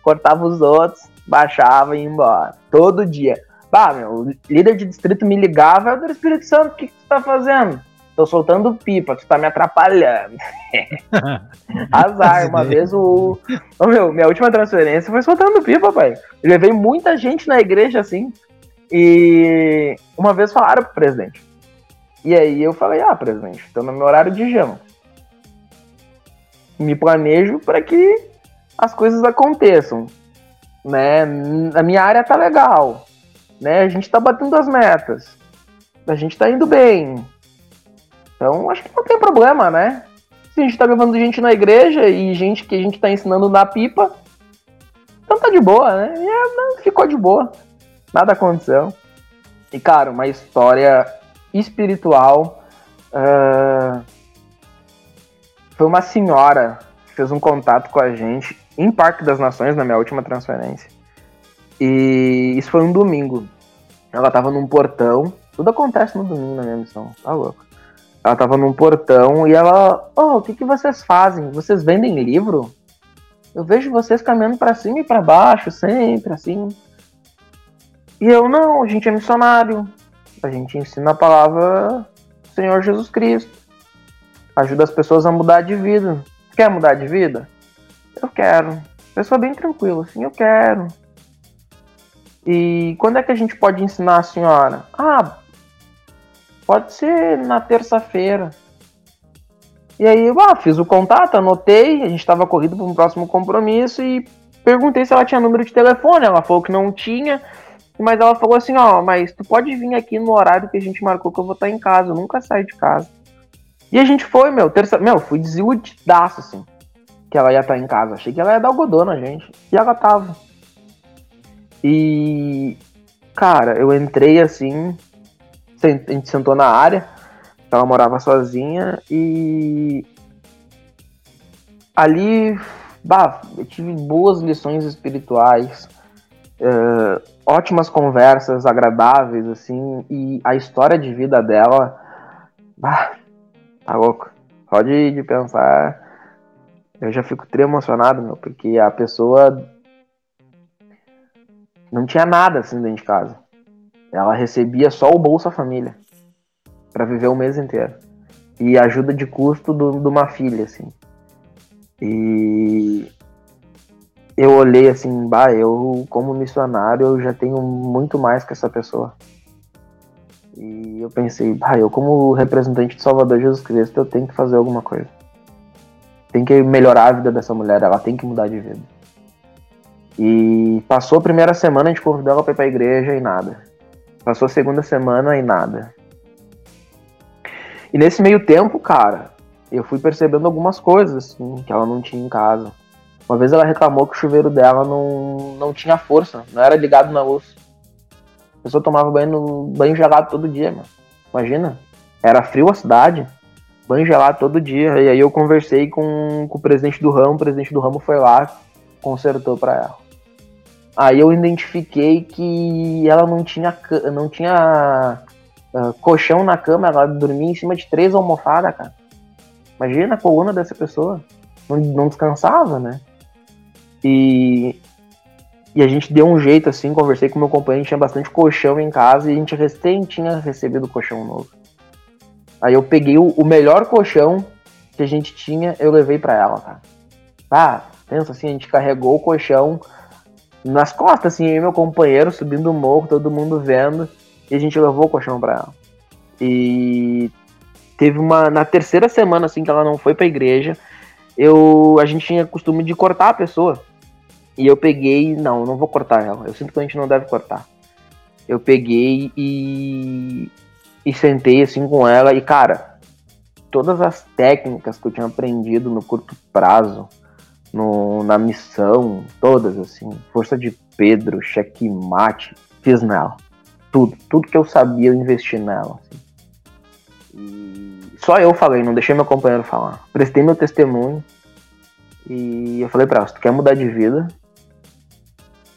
cortava os outros, baixava e ia embora. Todo dia. Bah, meu, o líder de distrito me ligava, eu do Espírito Santo, o que, que tu tá fazendo? Tô soltando pipa, tu tá me atrapalhando. *laughs* Azar, uma vez o. Oh, meu, minha última transferência foi soltando pipa, pai. Eu levei muita gente na igreja assim. E uma vez falaram pro presidente. E aí eu falei, ah, presidente, tô no meu horário de jama. Me planejo para que as coisas aconteçam. Né? A minha área tá legal né? A gente tá batendo as metas. A gente tá indo bem. Então, acho que não tem problema, né? Se a gente tá levando gente na igreja e gente que a gente tá ensinando na pipa, então tá de boa, né? É, ficou de boa. Nada aconteceu. E, cara, uma história espiritual. Uh, foi uma senhora que fez um contato com a gente em Parque das Nações, na minha última transferência. E isso foi um domingo. Ela tava num portão. Tudo acontece no domingo na minha missão, tá louco. Ela tava num portão e ela, oh, o que, que vocês fazem? Vocês vendem livro? Eu vejo vocês caminhando para cima e para baixo, sempre assim. E eu, não, a gente é missionário. A gente ensina a palavra do Senhor Jesus Cristo. Ajuda as pessoas a mudar de vida. Quer mudar de vida? Eu quero. Pessoa bem tranquila, assim, eu quero. E quando é que a gente pode ensinar a senhora? Ah, pode ser na terça-feira. E aí, ah, fiz o contato, anotei, a gente estava corrido para um próximo compromisso e perguntei se ela tinha número de telefone. Ela falou que não tinha, mas ela falou assim: ó, mas tu pode vir aqui no horário que a gente marcou que eu vou estar em casa, eu nunca saio de casa. E a gente foi, meu, terça, meu, fui desiludidaço, assim, que ela ia estar em casa. Achei que ela ia dar algodão na gente. E ela tava. E, cara, eu entrei assim, a gente sentou na área, ela morava sozinha e ali, bah, eu tive boas lições espirituais, uh, ótimas conversas agradáveis, assim, e a história de vida dela, bah, tá louco. Pode de pensar, eu já fico tri emocionado, meu, porque a pessoa não tinha nada assim dentro de casa. Ela recebia só o Bolsa Família para viver o mês inteiro. E ajuda de custo de uma filha, assim. E eu olhei assim, bah, eu como missionário eu já tenho muito mais que essa pessoa. E eu pensei, bah, eu como representante de Salvador Jesus Cristo, eu tenho que fazer alguma coisa. Tem que melhorar a vida dessa mulher, ela tem que mudar de vida. E passou a primeira semana, a gente convidou ela pra ir pra igreja e nada. Passou a segunda semana e nada. E nesse meio tempo, cara, eu fui percebendo algumas coisas, assim, que ela não tinha em casa. Uma vez ela reclamou que o chuveiro dela não, não tinha força, não era ligado na luz. Pessoa tomava banho, no, banho gelado todo dia, mano. Imagina. Era frio a cidade, banho gelado todo dia. E aí eu conversei com, com o presidente do ramo, o presidente do ramo foi lá, consertou para ela. Aí eu identifiquei que ela não tinha, não tinha uh, colchão na cama, ela dormia em cima de três almofadas, cara. Imagina a coluna dessa pessoa. Não, não descansava, né? E, e a gente deu um jeito assim, conversei com meu companheiro, tinha bastante colchão em casa e a gente recém tinha recebido colchão novo. Aí eu peguei o, o melhor colchão que a gente tinha, eu levei para ela, cara. Ah, pensa assim, a gente carregou o colchão nas costas, assim, eu e meu companheiro subindo o morro, todo mundo vendo, e a gente levou o colchão pra ela. E teve uma. Na terceira semana, assim, que ela não foi pra igreja, eu. A gente tinha costume de cortar a pessoa. E eu peguei. Não, não vou cortar ela. Eu sinto que a gente não deve cortar. Eu peguei e. E sentei assim com ela e, cara, todas as técnicas que eu tinha aprendido no curto prazo, no, na missão, todas, assim. Força de Pedro, checkmate, fiz nela. Tudo, tudo que eu sabia eu investi nela. Assim. E só eu falei, não deixei meu companheiro falar. Prestei meu testemunho e eu falei pra ela, se tu quer mudar de vida,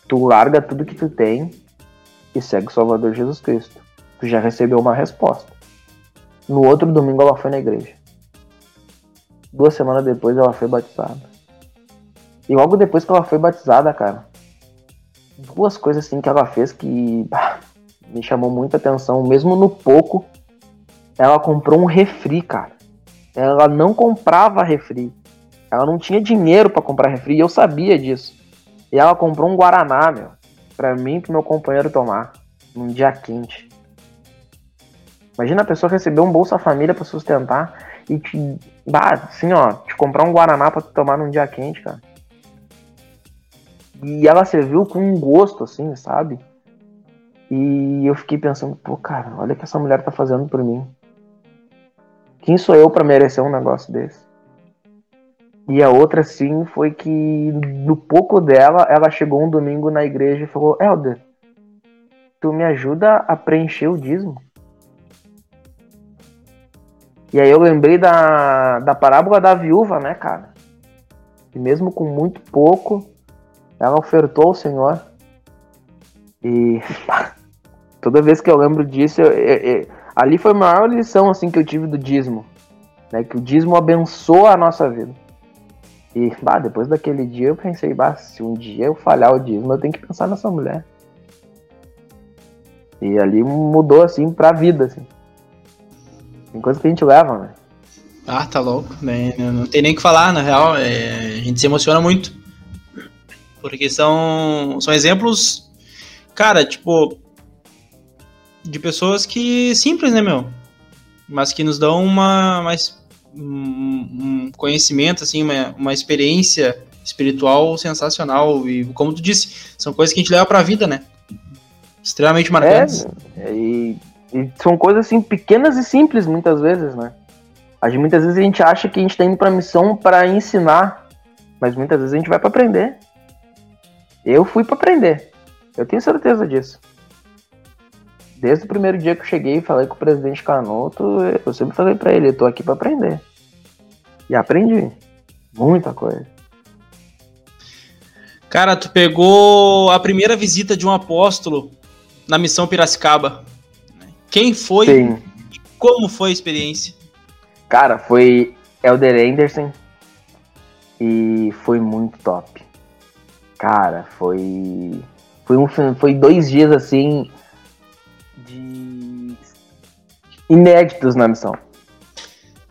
tu larga tudo que tu tem e segue o Salvador Jesus Cristo. Tu já recebeu uma resposta. No outro domingo ela foi na igreja. Duas semanas depois ela foi batizada. E logo depois que ela foi batizada, cara, duas coisas assim que ela fez que bah, me chamou muita atenção. Mesmo no pouco, ela comprou um refri, cara. Ela não comprava refri. Ela não tinha dinheiro para comprar refri e eu sabia disso. E ela comprou um Guaraná, meu, pra mim e pro meu companheiro tomar, num dia quente. Imagina a pessoa receber um Bolsa Família para sustentar e te, bah, assim, ó, te comprar um Guaraná para tomar num dia quente, cara. E ela serviu com um gosto, assim, sabe? E eu fiquei pensando, pô, cara, olha o que essa mulher tá fazendo por mim. Quem sou eu para merecer um negócio desse? E a outra, sim, foi que no pouco dela, ela chegou um domingo na igreja e falou: Helder, tu me ajuda a preencher o dízimo? E aí eu lembrei da, da parábola da viúva, né, cara? E mesmo com muito pouco, ela ofertou ao Senhor. E toda vez que eu lembro disso, eu, eu, eu, ali foi a maior lição assim que eu tive do dízimo, né? Que o dízimo abençoa a nossa vida. E bah, depois daquele dia eu pensei, bah, se um dia eu falhar o dízimo, eu tenho que pensar nessa mulher. E ali mudou assim pra vida, assim. Tem coisa que a gente leva, né? Ah, tá louco. Não tem nem o que falar, na real. É, a gente se emociona muito. Porque são, são exemplos, cara, tipo, de pessoas que simples, né, meu? Mas que nos dão uma mais um, conhecimento, assim, uma, uma experiência espiritual sensacional. E como tu disse, são coisas que a gente leva pra vida, né? Extremamente marcantes. É, e, e são coisas assim pequenas e simples muitas vezes, né? A gente, muitas vezes a gente acha que a gente está indo para missão para ensinar, mas muitas vezes a gente vai para aprender. Eu fui para aprender. Eu tenho certeza disso. Desde o primeiro dia que eu cheguei e falei com o presidente Canoto, eu sempre falei para ele, eu tô aqui para aprender. E aprendi muita coisa. Cara, tu pegou a primeira visita de um apóstolo na missão Piracicaba. Quem foi? Sim. E como foi a experiência? Cara, foi Elder Anderson e foi muito top. Cara, foi foi um foi dois dias assim inéditos na missão.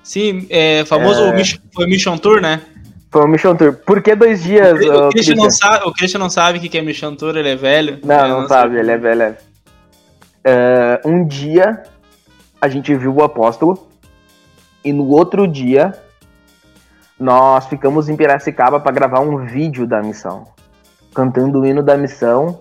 Sim, é famoso é... foi Mission Tour, né? Foi um Mission Tour. Por que dois dias? O, o, Christian, não sabe, o Christian não sabe o que é Mission Tour, ele é velho. Não, não, não, sabe, ele é velho. É. Uh, um dia a gente viu o apóstolo e no outro dia nós ficamos em Piracicaba para gravar um vídeo da missão, cantando o hino da missão,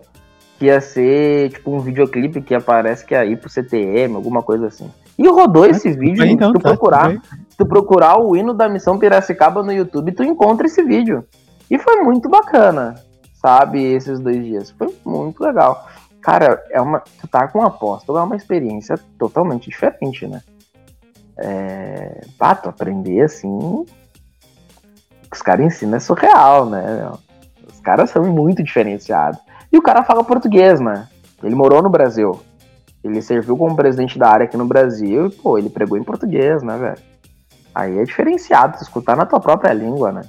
que ia ser tipo um videoclipe que aparece que é aí pro CTM, alguma coisa assim. E rodou esse vídeo, então, se tu tá, procurar, se tu procurar o hino da missão Piracicaba no YouTube, tu encontra esse vídeo. E foi muito bacana, sabe, esses dois dias. Foi muito legal. Cara, é uma, tu tá com um apóstolo é uma experiência totalmente diferente, né? é, pato, aprender assim. Os caras ensinam é surreal, né? Os caras são muito diferenciados. E o cara fala português, né? Ele morou no Brasil. Ele serviu como presidente da área aqui no Brasil e, pô, ele pregou em português, né, velho? Aí é diferenciado, escutar na tua própria língua, né?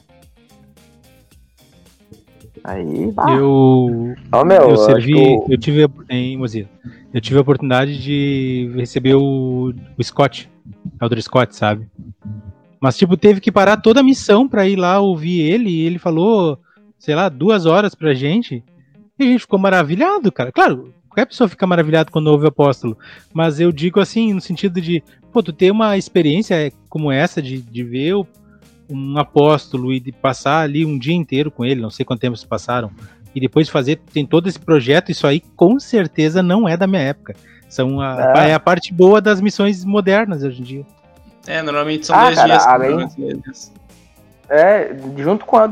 Aí, bah. Eu, oh, meu, eu servi, eu... eu tive em Mozilla, eu tive a oportunidade de receber o, o Scott, Elder Scott, sabe? Mas, tipo, teve que parar toda a missão pra ir lá ouvir ele. E ele falou, sei lá, duas horas pra gente. E a gente ficou maravilhado, cara. Claro, qualquer pessoa fica maravilhado quando ouve o apóstolo. Mas eu digo assim, no sentido de, pô, tu ter uma experiência como essa de, de ver um apóstolo e de passar ali um dia inteiro com ele, não sei quanto tempo se passaram, e depois fazer, tem todo esse projeto, isso aí com certeza não é da minha época. São a, é. é. a parte boa das missões modernas hoje em dia. É, normalmente são ah, dois cara, dias. Além... É, junto com a.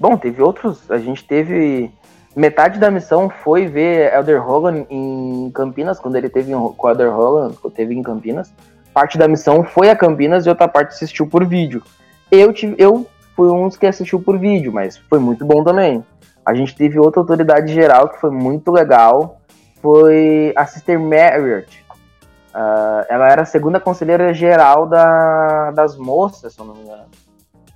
Bom, teve outros. A gente teve. Metade da missão foi ver Elder Hogan em Campinas, quando ele teve com o Elder Hogan, teve em Campinas. Parte da missão foi a Campinas e outra parte assistiu por vídeo. Eu, tive, eu fui um dos que assistiu por vídeo, mas foi muito bom também. A gente teve outra autoridade geral que foi muito legal foi a Sister Marriott. Uh, ela era a segunda conselheira geral da, das moças, se eu não me engano.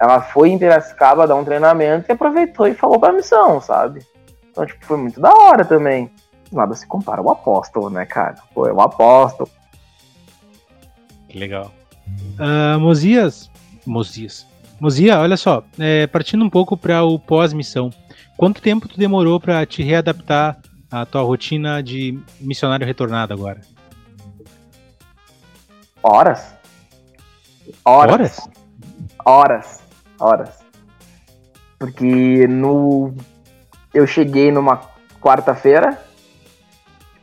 Ela foi em Piracicaba dar um treinamento e aproveitou e falou pra missão, sabe? Então, tipo, foi muito da hora também. Nada se compara ao apóstolo, né, cara? Pô, é o apóstolo. Que legal. Uh, Mosias. Mosias. Mozia, olha só, é, partindo um pouco para o pós-missão, quanto tempo tu demorou para te readaptar a tua rotina de missionário retornado agora? Horas. Horas. Horas? Horas. Horas. Porque no. Eu cheguei numa quarta-feira.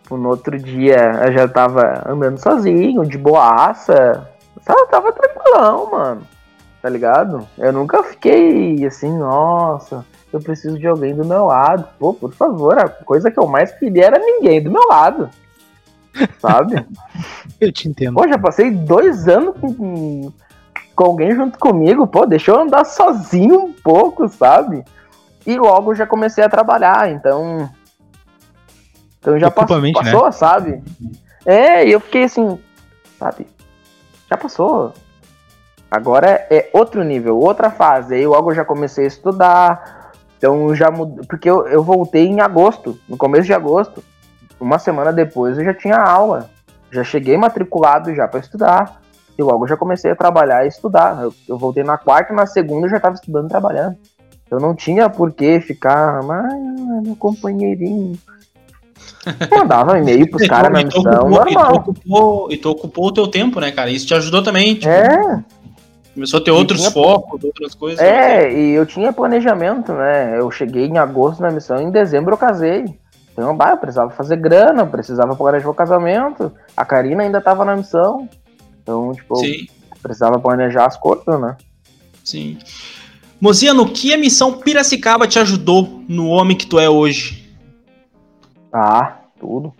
Tipo, no outro dia eu já tava andando sozinho, de boaça. Sabe, tava tranquilão, mano. Tá ligado? Eu nunca fiquei assim, nossa eu preciso de alguém do meu lado. Pô, por favor, a coisa que eu mais queria era ninguém do meu lado. sabe? *laughs* Eu te entendo. Pô, já passei dois anos com, com alguém junto comigo, pô, deixa eu andar sozinho um pouco, sabe? E logo já comecei a trabalhar, então. Então já pass Ocupamente, né? passou, sabe? É, e eu fiquei assim, sabe? Já passou. Agora é outro nível, outra fase. Aí logo eu já comecei a estudar. Então já mudou. Porque eu, eu voltei em agosto, no começo de agosto. Uma semana depois eu já tinha aula. Já cheguei matriculado já para estudar. E logo eu já comecei a trabalhar e estudar. Eu, eu voltei na quarta e na segunda eu já estava estudando e trabalhando. Eu não tinha por que ficar, ah, meu companheirinho. Mandava e-mail pros *laughs* caras na missão, ocupou- e tu normal. ocupou- E tu ocupou o teu tempo, né, cara? Isso te ajudou também. Tipo, É, Começou a ter outros tinha- focos, outras coisas. é, e eu tinha planejamento, né? Eu cheguei em agosto na missão, em dezembro eu casei. Então, bah, eu precisava fazer grana, eu precisava planejar o casamento. A Karina ainda tava na missão. Então, tipo, precisava planejar as coisas, né? sim. Mozinha, no que a missão Piracicaba te ajudou no homem que tu é hoje? Ah, tudo.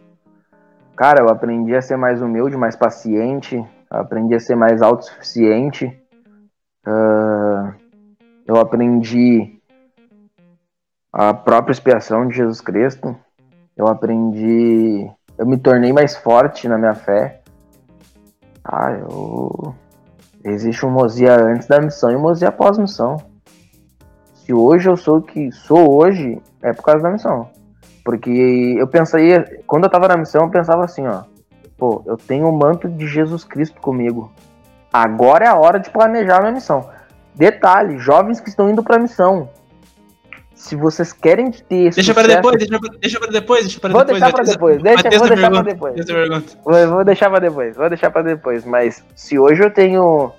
Cara, eu aprendi a ser mais humilde, mais paciente, aprendi a ser mais autossuficiente. Ah, eu aprendi a própria expiação de Jesus Cristo. Eu aprendi. Eu me tornei mais forte na minha fé. Ah, eu. Existe um Mozia antes da missão e um Mozia pós-missão. Se hoje eu sou o que sou hoje, é por causa da missão. Porque eu pensei, quando eu tava na missão, eu pensava assim, ó. Pô, eu tenho o manto de Jesus Cristo comigo. Agora é a hora de planejar a minha missão. Detalhe, jovens que estão indo pra missão. Se vocês querem ter Deixa para sucesso- depois, deixa pra, deixa pra depois, deixa pra Vou depois. deixar pra depois, deixa, vou deixar pra pergunta, depois. Vou, vou deixar pra depois, vou deixar pra depois. Mas se hoje eu tenho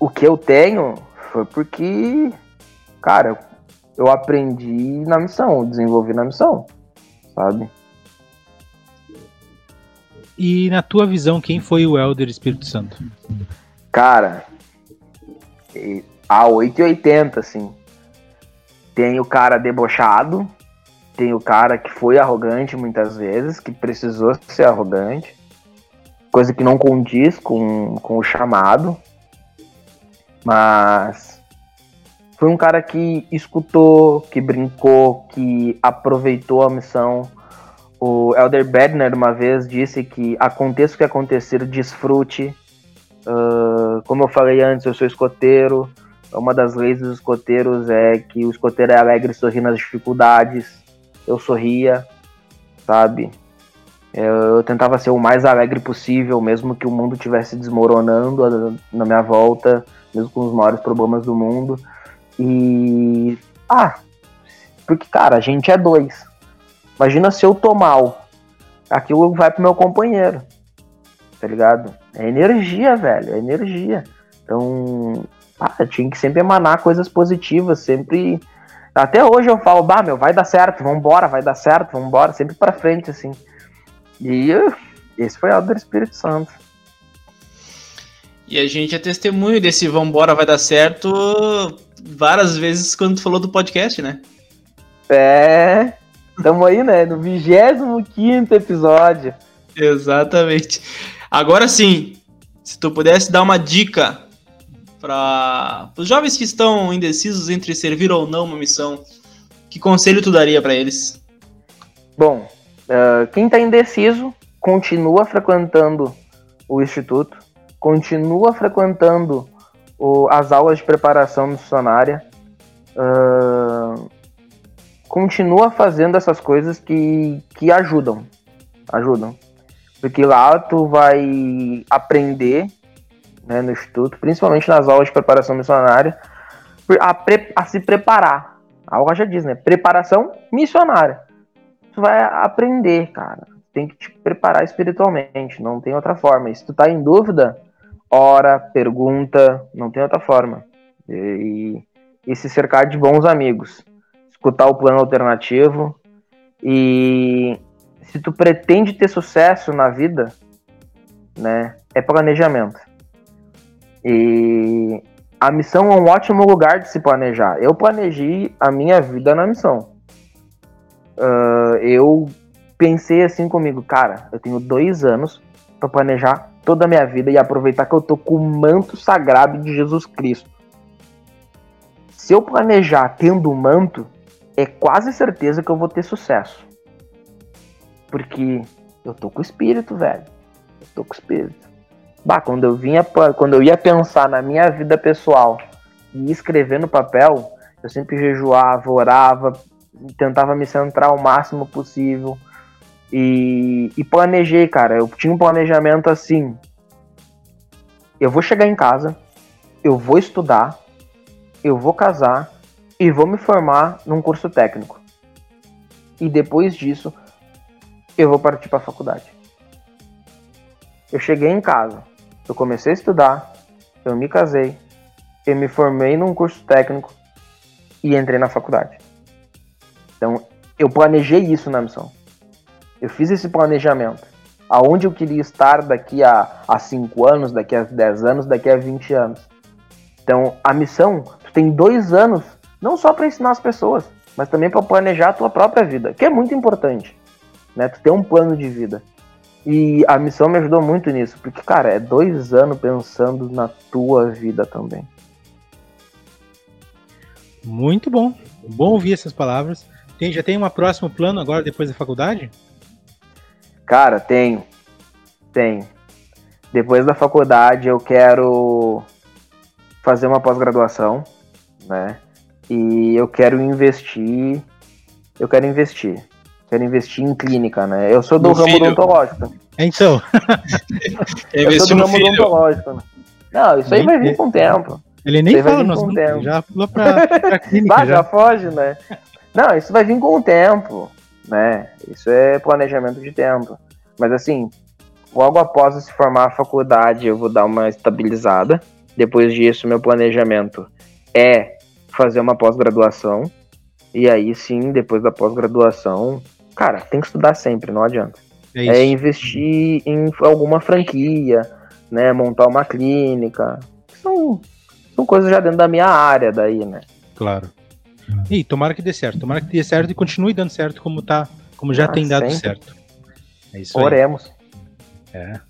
o que eu tenho, foi porque, cara, eu aprendi na missão, desenvolvi na missão, sabe? E na tua visão, quem foi o Elder Espírito Santo? Cara, e- a 880, assim. Tem o cara debochado, tem o cara que foi arrogante muitas vezes, que precisou ser arrogante, coisa que não condiz com, com o chamado, mas foi um cara que escutou, que brincou, que aproveitou a missão. O Elder Bedner uma vez disse que aconteça o que acontecer, desfrute. Ah, como eu falei antes, eu sou escoteiro. Uma das leis dos escoteiros é que o escoteiro é alegre e sorri nas dificuldades. Eu sorria, sabe? Eu, eu tentava ser o mais alegre possível, mesmo que o mundo estivesse desmoronando a- na minha volta, mesmo com os maiores problemas do mundo. E. Ah, porque, cara, a gente é dois. Imagina se eu tô mal. Aquilo vai pro meu companheiro. Tá ligado? É energia, velho. É energia. Então, ah, tinha que sempre emanar coisas positivas, sempre. Até hoje eu falo, bah, meu, vai dar certo, vambora, vai dar certo, vambora, sempre pra frente, assim. E esse foi o do Espírito Santo. E a gente é testemunho desse vambora, vai dar certo várias vezes quando tu falou do podcast, né? É. Tamo aí, né? No 25 episódio. Exatamente. Agora sim, se tu pudesse dar uma dica para os jovens que estão indecisos entre servir ou não uma missão, que conselho tu daria para eles? Bom, ah, quem tá indeciso, continua frequentando o Instituto, continua frequentando o- as aulas de preparação missionária, ah, continua fazendo essas coisas que, que ajudam, ajudam. Porque lá tu vai aprender né, no Instituto, principalmente nas aulas de preparação missionária, a, pre- a se preparar. A aula já diz, né? Preparação missionária tu vai aprender, cara. Tem que te preparar espiritualmente, não tem outra forma. E se tu tá em dúvida, ora, pergunta, não tem outra forma. E, e se cercar de bons amigos. Escutar o plano alternativo. E se tu pretende ter sucesso na vida, né, é planejamento. E a missão é um ótimo lugar de se planejar. Eu planejei a minha vida na missão. Ah, eu pensei assim comigo, cara, eu tenho dois anos para planejar toda a minha vida e aproveitar que eu tô com o manto sagrado de Jesus Cristo. Se eu planejar tendo o manto, é quase certeza que eu vou ter sucesso. Porque eu tô com o espírito, velho. Eu tô com o espírito. Bah, quando eu vinha, quando eu ia pensar na minha vida pessoal e escrever no papel, eu sempre jejuava, orava, tentava me centrar o máximo possível. E, e planejei, cara. Eu tinha um planejamento assim. Eu vou chegar em casa, eu vou estudar, eu vou casar e vou me formar num curso técnico. E depois disso, eu vou partir para a faculdade. Eu cheguei em casa, eu comecei a estudar, eu me casei, eu me formei num curso técnico e entrei na faculdade. Então, eu planejei isso na missão. Eu fiz esse planejamento. Aonde eu queria estar daqui a 5 anos, daqui a 10 anos, daqui a 20 anos. Então, a missão, tu tem dois anos, não só para ensinar as pessoas, mas também para planejar a tua própria vida, que é muito importante. Né? Tu ter um plano de vida. E a missão me ajudou muito nisso, porque, cara, é dois anos pensando na tua vida também. Muito bom. Bom ouvir essas palavras. Tem, já tem um próximo plano agora, depois da faculdade? Cara, tenho. Tenho. Depois da faculdade eu quero fazer uma pós-graduação, né? E eu quero investir. Eu quero investir quero investir em clínica, né? Eu sou do no ramo filho. odontológico. Então. *laughs* eu sou do ramo odontológico. Né? Não, isso aí vai vir com o tempo. Ele nem fala no tempo. já pulou pra, pra *laughs* clínica. já. já foge, né? Não, isso vai vir com o tempo, né? Isso é planejamento de tempo. Mas assim, logo após se formar a faculdade, eu vou dar uma estabilizada. Depois disso, meu planejamento é fazer uma pós-graduação. E aí sim, depois da pós-graduação, cara, tem que estudar sempre, não adianta. É, é, investir em alguma franquia, né? Montar uma clínica. São, são coisas já dentro da minha área daí, né? Claro. E tomara que dê certo. Tomara que dê certo e continue dando certo como tá, como já ah, tem dado sempre. certo. É isso Oremos. Aí. É.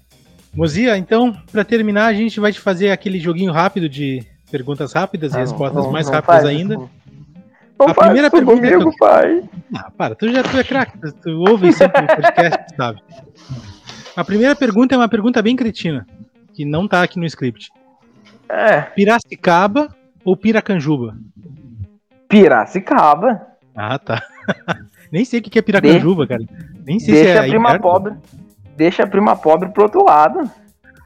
Mozia, então, para terminar, a gente vai te fazer aquele joguinho rápido de perguntas rápidas ah, e respostas não, mais não rápidas ainda. Não. Não a primeira pergunta comigo, eu... pai. Ah, para, tu já tu é craque, tu, tu ouve sempre o podcast, sabe? A primeira pergunta é uma pergunta bem cretina, que não tá aqui no script. É. Piracicaba ou Piracanjuba? Piracicaba. Ah, tá. *laughs* Nem sei o que é Piracanjuba, cara. Nem sei deixa se é a prima pobre. Deixa a prima pobre pro outro lado.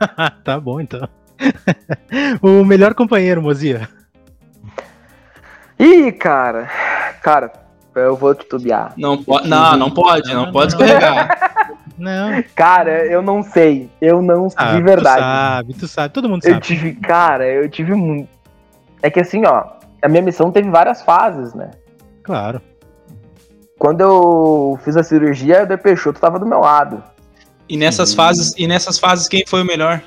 *laughs* tá bom, então. *laughs* o melhor companheiro, Mozia. Ih, cara. Cara, eu vou titubear. Não, po não, não pode, não, não pode escorregar. Não. Cara, eu não sei. Eu não sei, de verdade. Tu sabe, tu sabe, todo mundo sabe. Eu tive, cara, eu tive muito. É que assim, ó, a minha missão teve várias fases, né? Claro. Quando eu fiz a cirurgia, o De Peixoto tava do meu lado. E nessas fases, e nessas fases quem foi o melhor?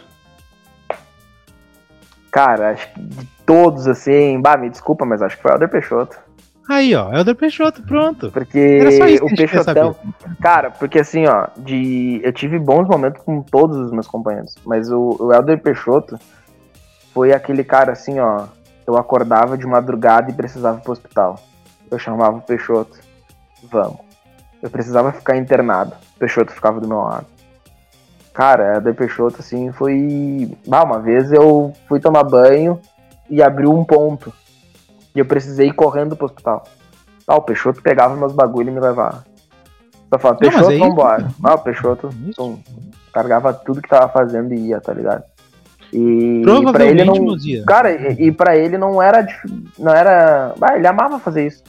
Cara, acho que de todos, assim, bah, me desculpa, mas acho que foi o Helder Peixoto. Aí, ó, Helder Peixoto, pronto. Porque o Peixotão. Cara, porque assim, ó, de, eu tive bons momentos com todos os meus companheiros, mas o, o Helder Peixoto foi aquele cara assim, ó. Eu acordava de madrugada e precisava ir pro hospital. Eu chamava o Peixoto. Vamos. Eu precisava ficar internado. O Peixoto ficava do meu lado. Cara, a De Peixoto, assim, foi. Ah, uma vez eu fui tomar banho e abriu um ponto. E eu precisei ir correndo pro hospital. Ah, o Peixoto pegava meus bagulho e me levava. Só falava, Peixoto, aí... vambora. Ah, o Peixoto pum, carregava tudo que tava fazendo e ia, tá ligado? E pra ele não. Cara, e, e pra ele não era. Não era. Ah, ele amava fazer isso.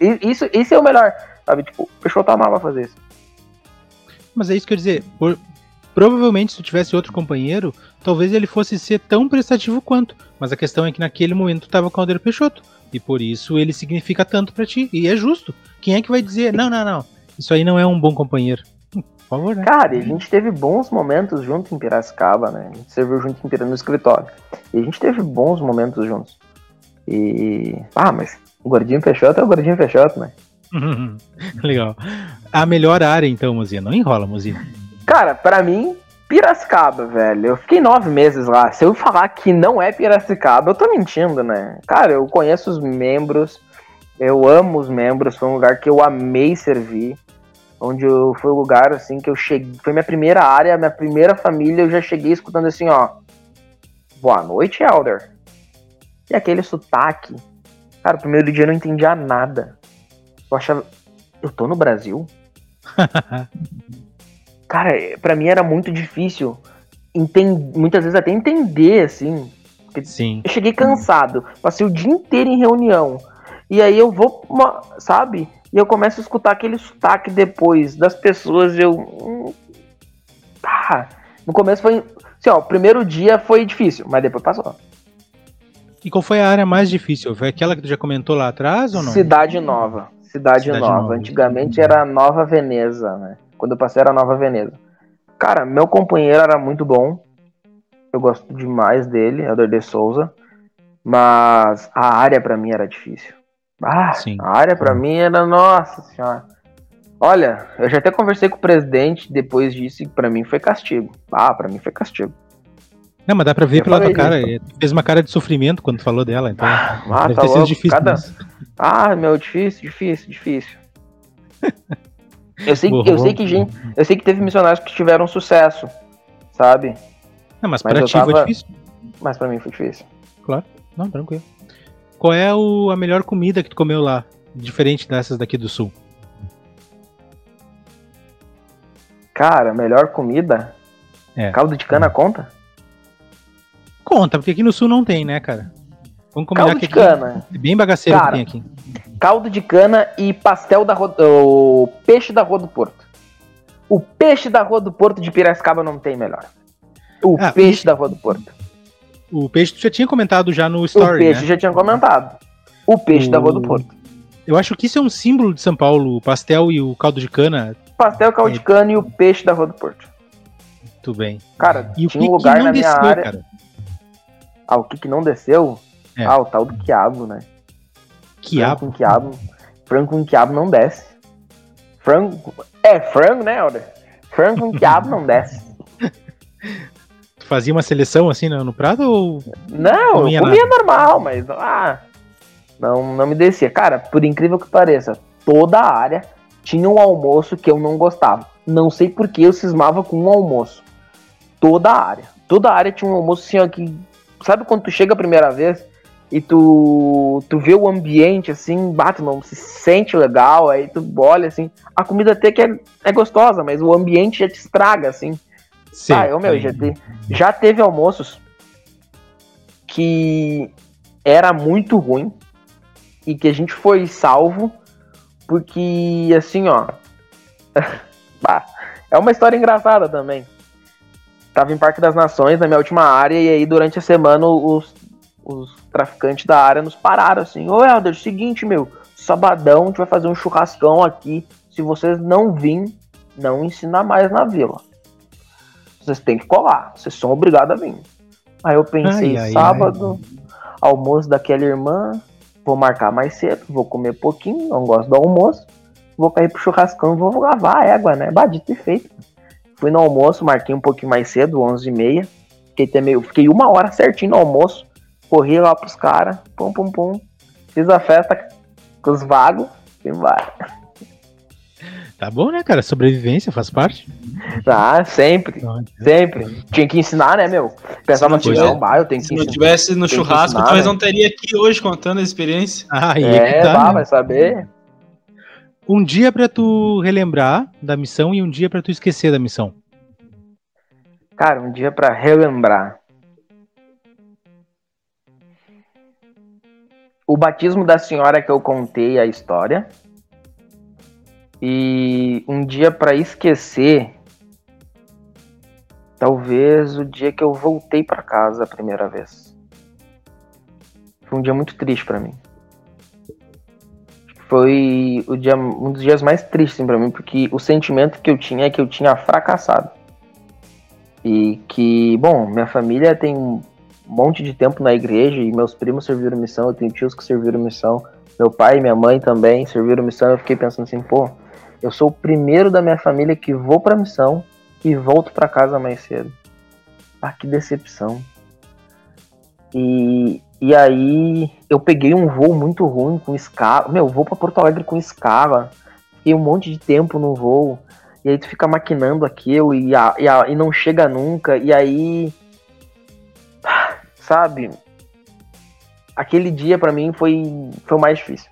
E, isso, isso é o melhor. Sabe? Tipo, o Peixoto amava fazer isso. Mas é isso que eu ia dizer. Por, Provavelmente, se tu tivesse outro companheiro, talvez ele fosse ser tão prestativo quanto. Mas a questão é que naquele momento tu tava com o Alder Peixoto. E por isso ele significa tanto para ti. E é justo. Quem é que vai dizer, não, não, não, isso aí não é um bom companheiro? Por favor, né? Cara, a gente teve bons momentos junto em Piracicaba, né? A gente serviu junto em no escritório. E a gente teve bons momentos juntos. E. Ah, mas o Gordinho Peixoto é o Gordinho Peixoto, né? *laughs* Legal. A melhor área, então, Mozinha. Não enrola, Mozinha. Cara, pra mim, Piracicaba, velho. Eu fiquei nove meses lá. Se eu falar que não é Piracicaba, eu tô mentindo, né? Cara, eu conheço os membros, eu amo os membros. Foi um lugar que eu amei servir. Onde eu, foi o lugar, assim, que eu cheguei. Foi minha primeira área, minha primeira família. Eu já cheguei escutando assim, ó. Boa noite, Elder. E aquele sotaque. Cara, o primeiro dia eu não entendia nada. Eu achava. Eu tô no Brasil? *laughs* Cara, para mim era muito difícil entender, muitas vezes até entender, assim. Sim. Eu cheguei cansado, passei o dia inteiro em reunião. E aí eu vou, uma, sabe? E eu começo a escutar aquele sotaque depois das pessoas. Eu. Tá. No começo foi. Assim, ó, o primeiro dia foi difícil, mas depois passou. E qual foi a área mais difícil? Foi aquela que tu já comentou lá atrás ou não? Cidade Nova. Cidade, Cidade Nova. Nova. Antigamente era Nova Veneza, né? Quando eu passei era Nova Veneza. Cara, meu companheiro era muito bom. Eu gosto demais dele, Elder de Souza. Mas a área para mim era difícil. Ah, Sim. a área para mim era, nossa senhora. Olha, eu já até conversei com o presidente depois disso e pra mim foi castigo. Ah, pra mim foi castigo. Não, mas dá pra ver eu pela tua cara. Fez uma cara de sofrimento quando falou dela, então. Ah, deve tá ter sido difícil. Cada... Ah, meu, difícil, difícil, difícil. Eu *laughs* sei, eu sei que gente, eu sei que teve missionários que tiveram sucesso, sabe? Não, mas, mas pra ti tava... foi difícil? Mas pra mim foi difícil. Claro, não, tranquilo. Qual é o, a melhor comida que tu comeu lá, diferente dessas daqui do sul? Cara, melhor comida? É. Caldo de cana conta? Conta, porque aqui no sul não tem, né, cara? Vamos combinar caldo de aqui cana. É bem bagaceiro cara, que tem aqui caldo de cana e pastel da Rua, o peixe da Rua do Porto. O peixe da Rua do Porto de Piracicaba não tem melhor. O ah, peixe da Rua do Porto. O peixe tu já tinha comentado já no story, O peixe né? já tinha comentado. O peixe o... da Rua do Porto. Eu acho que isso é um símbolo de São Paulo, o pastel e o caldo de cana. Pastel, caldo é... de cana e o peixe da Rua do Porto. Muito bem. Cara, e tinha um lugar na minha desceu, área. Cara? Ah, o que, que não desceu? É. Ah, o tal do quiabo, né? Quiabo. Frango com quiabo. Frango com quiabo não desce. Frango. É, frango, né, Helder? Frango com quiabo não desce. *laughs* Tu fazia uma seleção assim no, no prato ou. Não, comia, comia normal, mas. Ah, não, não me descia. Cara, por incrível que pareça, toda a área tinha um almoço que eu não gostava. Não sei por que eu cismava com um almoço. Toda a área. Toda a área tinha um almoço assim, ó, que. Sabe quando tu chega a primeira vez e tu, tu vê o ambiente assim, bate, não se sente legal, aí tu olha assim, a comida até que é, é gostosa, mas o ambiente já te estraga, assim. Sim, ah, eu, meu, já, te, já teve almoços que era muito ruim e que a gente foi salvo porque, assim, ó. *laughs* é uma história engraçada também. Tava em Parque das Nações, na minha última área, e aí durante a semana os, os traficantes da área nos pararam assim, ô Helder, seguinte, meu, sabadão a gente vai fazer um churrascão aqui. Se vocês não virem, não ensina mais na vila. Vocês têm que colar, vocês são obrigados a vir. Aí eu pensei, ai, ai, sábado, ai. almoço daquela irmã, vou marcar mais cedo, vou comer pouquinho, não gosto do almoço, vou cair pro churrascão e vou lavar a égua, né? Badito e feito. Fui no almoço, marquei um pouquinho mais cedo, 11h30. Fiquei, até fiquei uma hora certinho no almoço corri lá pros caras, pum, pum, pum. Fiz a festa com os vagos e vai. *laughs* Tá bom, né, cara? Sobrevivência faz parte. Ah, sempre. Sempre. Tinha que ensinar, né, meu? Pensava, se não, eu tenho que Se não tivesse no churrasco, ensinar, né? não teria aqui hoje contando a experiência. Ah, é, é tá, né? vai saber. Um dia para tu relembrar da missão e um dia para tu esquecer da missão. Cara, um dia para relembrar. o batismo da senhora que eu contei a história. E um dia para esquecer, talvez o dia que eu voltei para casa a primeira vez. Foi um dia muito triste para mim. Foi o dia, um dos dias mais tristes para mim, porque o sentimento que eu tinha é que eu tinha fracassado. E que, bom, minha família tem um monte de tempo na igreja e meus primos serviram missão, eu tenho tios que serviram missão, Meu pai e minha mãe também serviram missão. Eu fiquei pensando assim, pô, eu sou o primeiro da minha família que vou pra missão e volto para casa mais cedo. Ah, que decepção. E, e aí eu peguei um voo muito ruim com escala. Meu, vou para Porto Alegre com escala. Fiquei um monte de tempo no voo. E aí tu fica maquinando aquilo e, a, e, a, e não chega nunca. E aí. *sighs* Sabe? Aquele dia para mim foi, foi o mais difícil.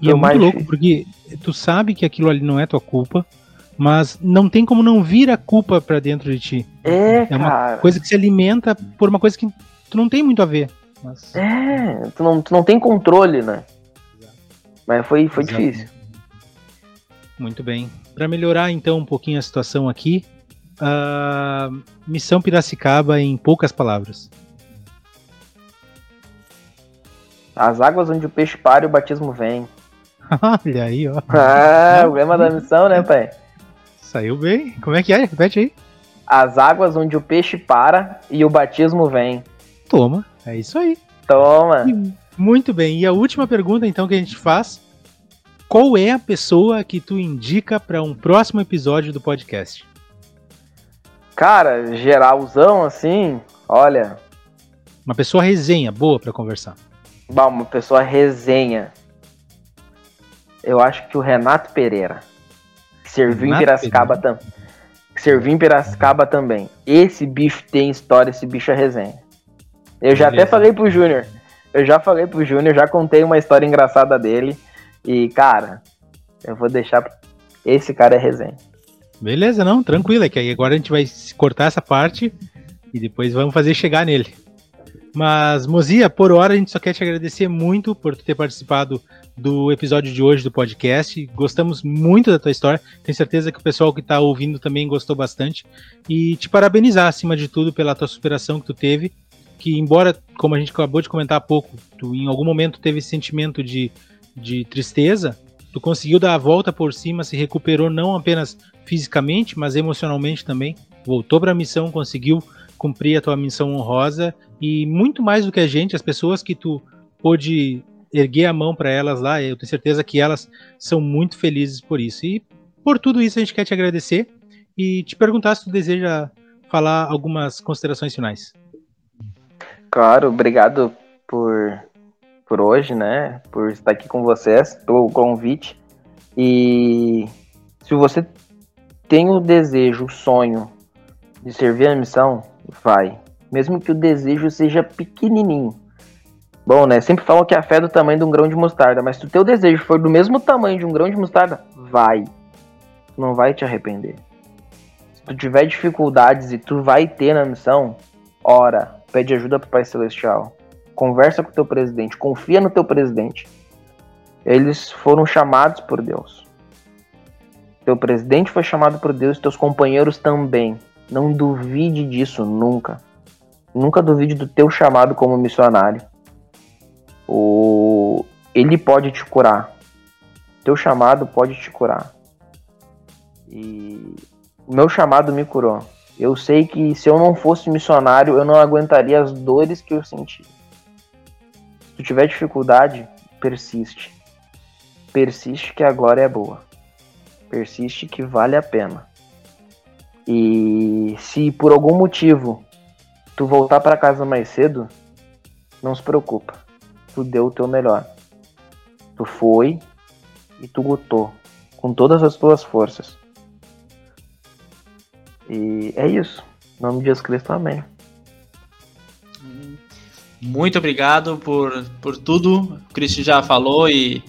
E é muito louco, porque tu sabe que aquilo ali não é tua culpa, mas não tem como não vir a culpa para dentro de ti. É, é uma coisa que se alimenta por uma coisa que tu não tem muito a ver. Mas... É, tu não, tu não tem controle, né? Mas foi, foi difícil. Muito bem. Para melhorar então um pouquinho a situação aqui, a missão Piracicaba em poucas palavras. As águas onde o peixe para e o batismo vem. *laughs* Olha aí, ó. Ah, o lema da missão, né, pai? Saiu bem. Como é que é? Repete aí. As águas onde o peixe para e o batismo vem. Toma, é isso aí. Toma. Muito bem. E a última pergunta, então, que a gente faz: qual é a pessoa que tu indica para um próximo episódio do podcast? Cara, geralzão assim, olha. Uma pessoa resenha, boa para conversar. Bom, uma pessoa resenha. Eu acho que o Renato Pereira. Que serviu Renato em Piracicaba também. Serviu em Piracicaba também. Esse bicho tem história, esse bicho é resenha. Eu já Beleza. até falei pro Júnior. Eu já falei pro Júnior, já contei uma história engraçada dele. E, cara, eu vou deixar. Esse cara é resenha. Beleza, não, tranquilo. É que aí agora a gente vai cortar essa parte e depois vamos fazer chegar nele. Mas, Mozia, por hora a gente só quer te agradecer muito por ter participado do episódio de hoje do podcast. Gostamos muito da tua história. Tenho certeza que o pessoal que está ouvindo também gostou bastante. E te parabenizar, acima de tudo, pela tua superação que tu teve que embora, como a gente acabou de comentar há pouco, tu em algum momento teve esse sentimento de, de tristeza, tu conseguiu dar a volta por cima, se recuperou não apenas fisicamente, mas emocionalmente também. Voltou para a missão, conseguiu cumprir a tua missão honrosa e muito mais do que a gente, as pessoas que tu pôde erguer a mão para elas lá, eu tenho certeza que elas são muito felizes por isso. E por tudo isso a gente quer te agradecer e te perguntar se tu deseja falar algumas considerações finais. Claro, obrigado por, por hoje, né? Por estar aqui com vocês, pelo convite. E se você tem o desejo, o sonho de servir a missão, vai. Mesmo que o desejo seja pequenininho. Bom, né? Sempre falam que a fé é do tamanho de um grão de mostarda, mas se o teu desejo for do mesmo tamanho de um grão de mostarda, vai. Tu não vai te arrepender. Se tu tiver dificuldades e tu vai ter na missão, ora, pede ajuda pro Pai Celestial, conversa com o teu presidente, confia no teu presidente. Eles foram chamados por Deus. Teu presidente foi chamado por Deus, teus companheiros também. Não duvide disso nunca. Nunca duvide do teu chamado como missionário. O... Ele pode te curar. Teu chamado pode te curar. E o meu chamado me curou. Eu sei que se eu não fosse missionário, eu não aguentaria as dores que eu senti. Se tu tiver dificuldade, persiste. Persiste que a glória é boa. Persiste que vale a pena. E se por algum motivo tu voltar para casa mais cedo, não se preocupa. Tu deu o teu melhor. Tu foi e tu lutou com todas as tuas forças. E é isso. Em nome de Jesus Cristo, amém. Muito obrigado por, por tudo. O Cristo já falou e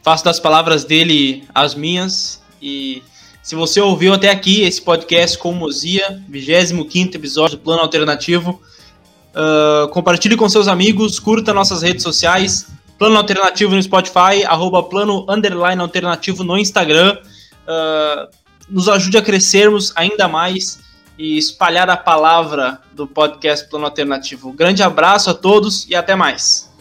faço das palavras dele as minhas. E se você ouviu até aqui esse podcast com Mozia, 25 episódio do Plano Alternativo, uh, compartilhe com seus amigos, curta nossas redes sociais, Plano Alternativo no Spotify, arroba Plano Underline Alternativo no Instagram. Uh, nos ajude a crescermos ainda mais e espalhar a palavra do podcast Plano Alternativo. grande abraço a todos e até mais.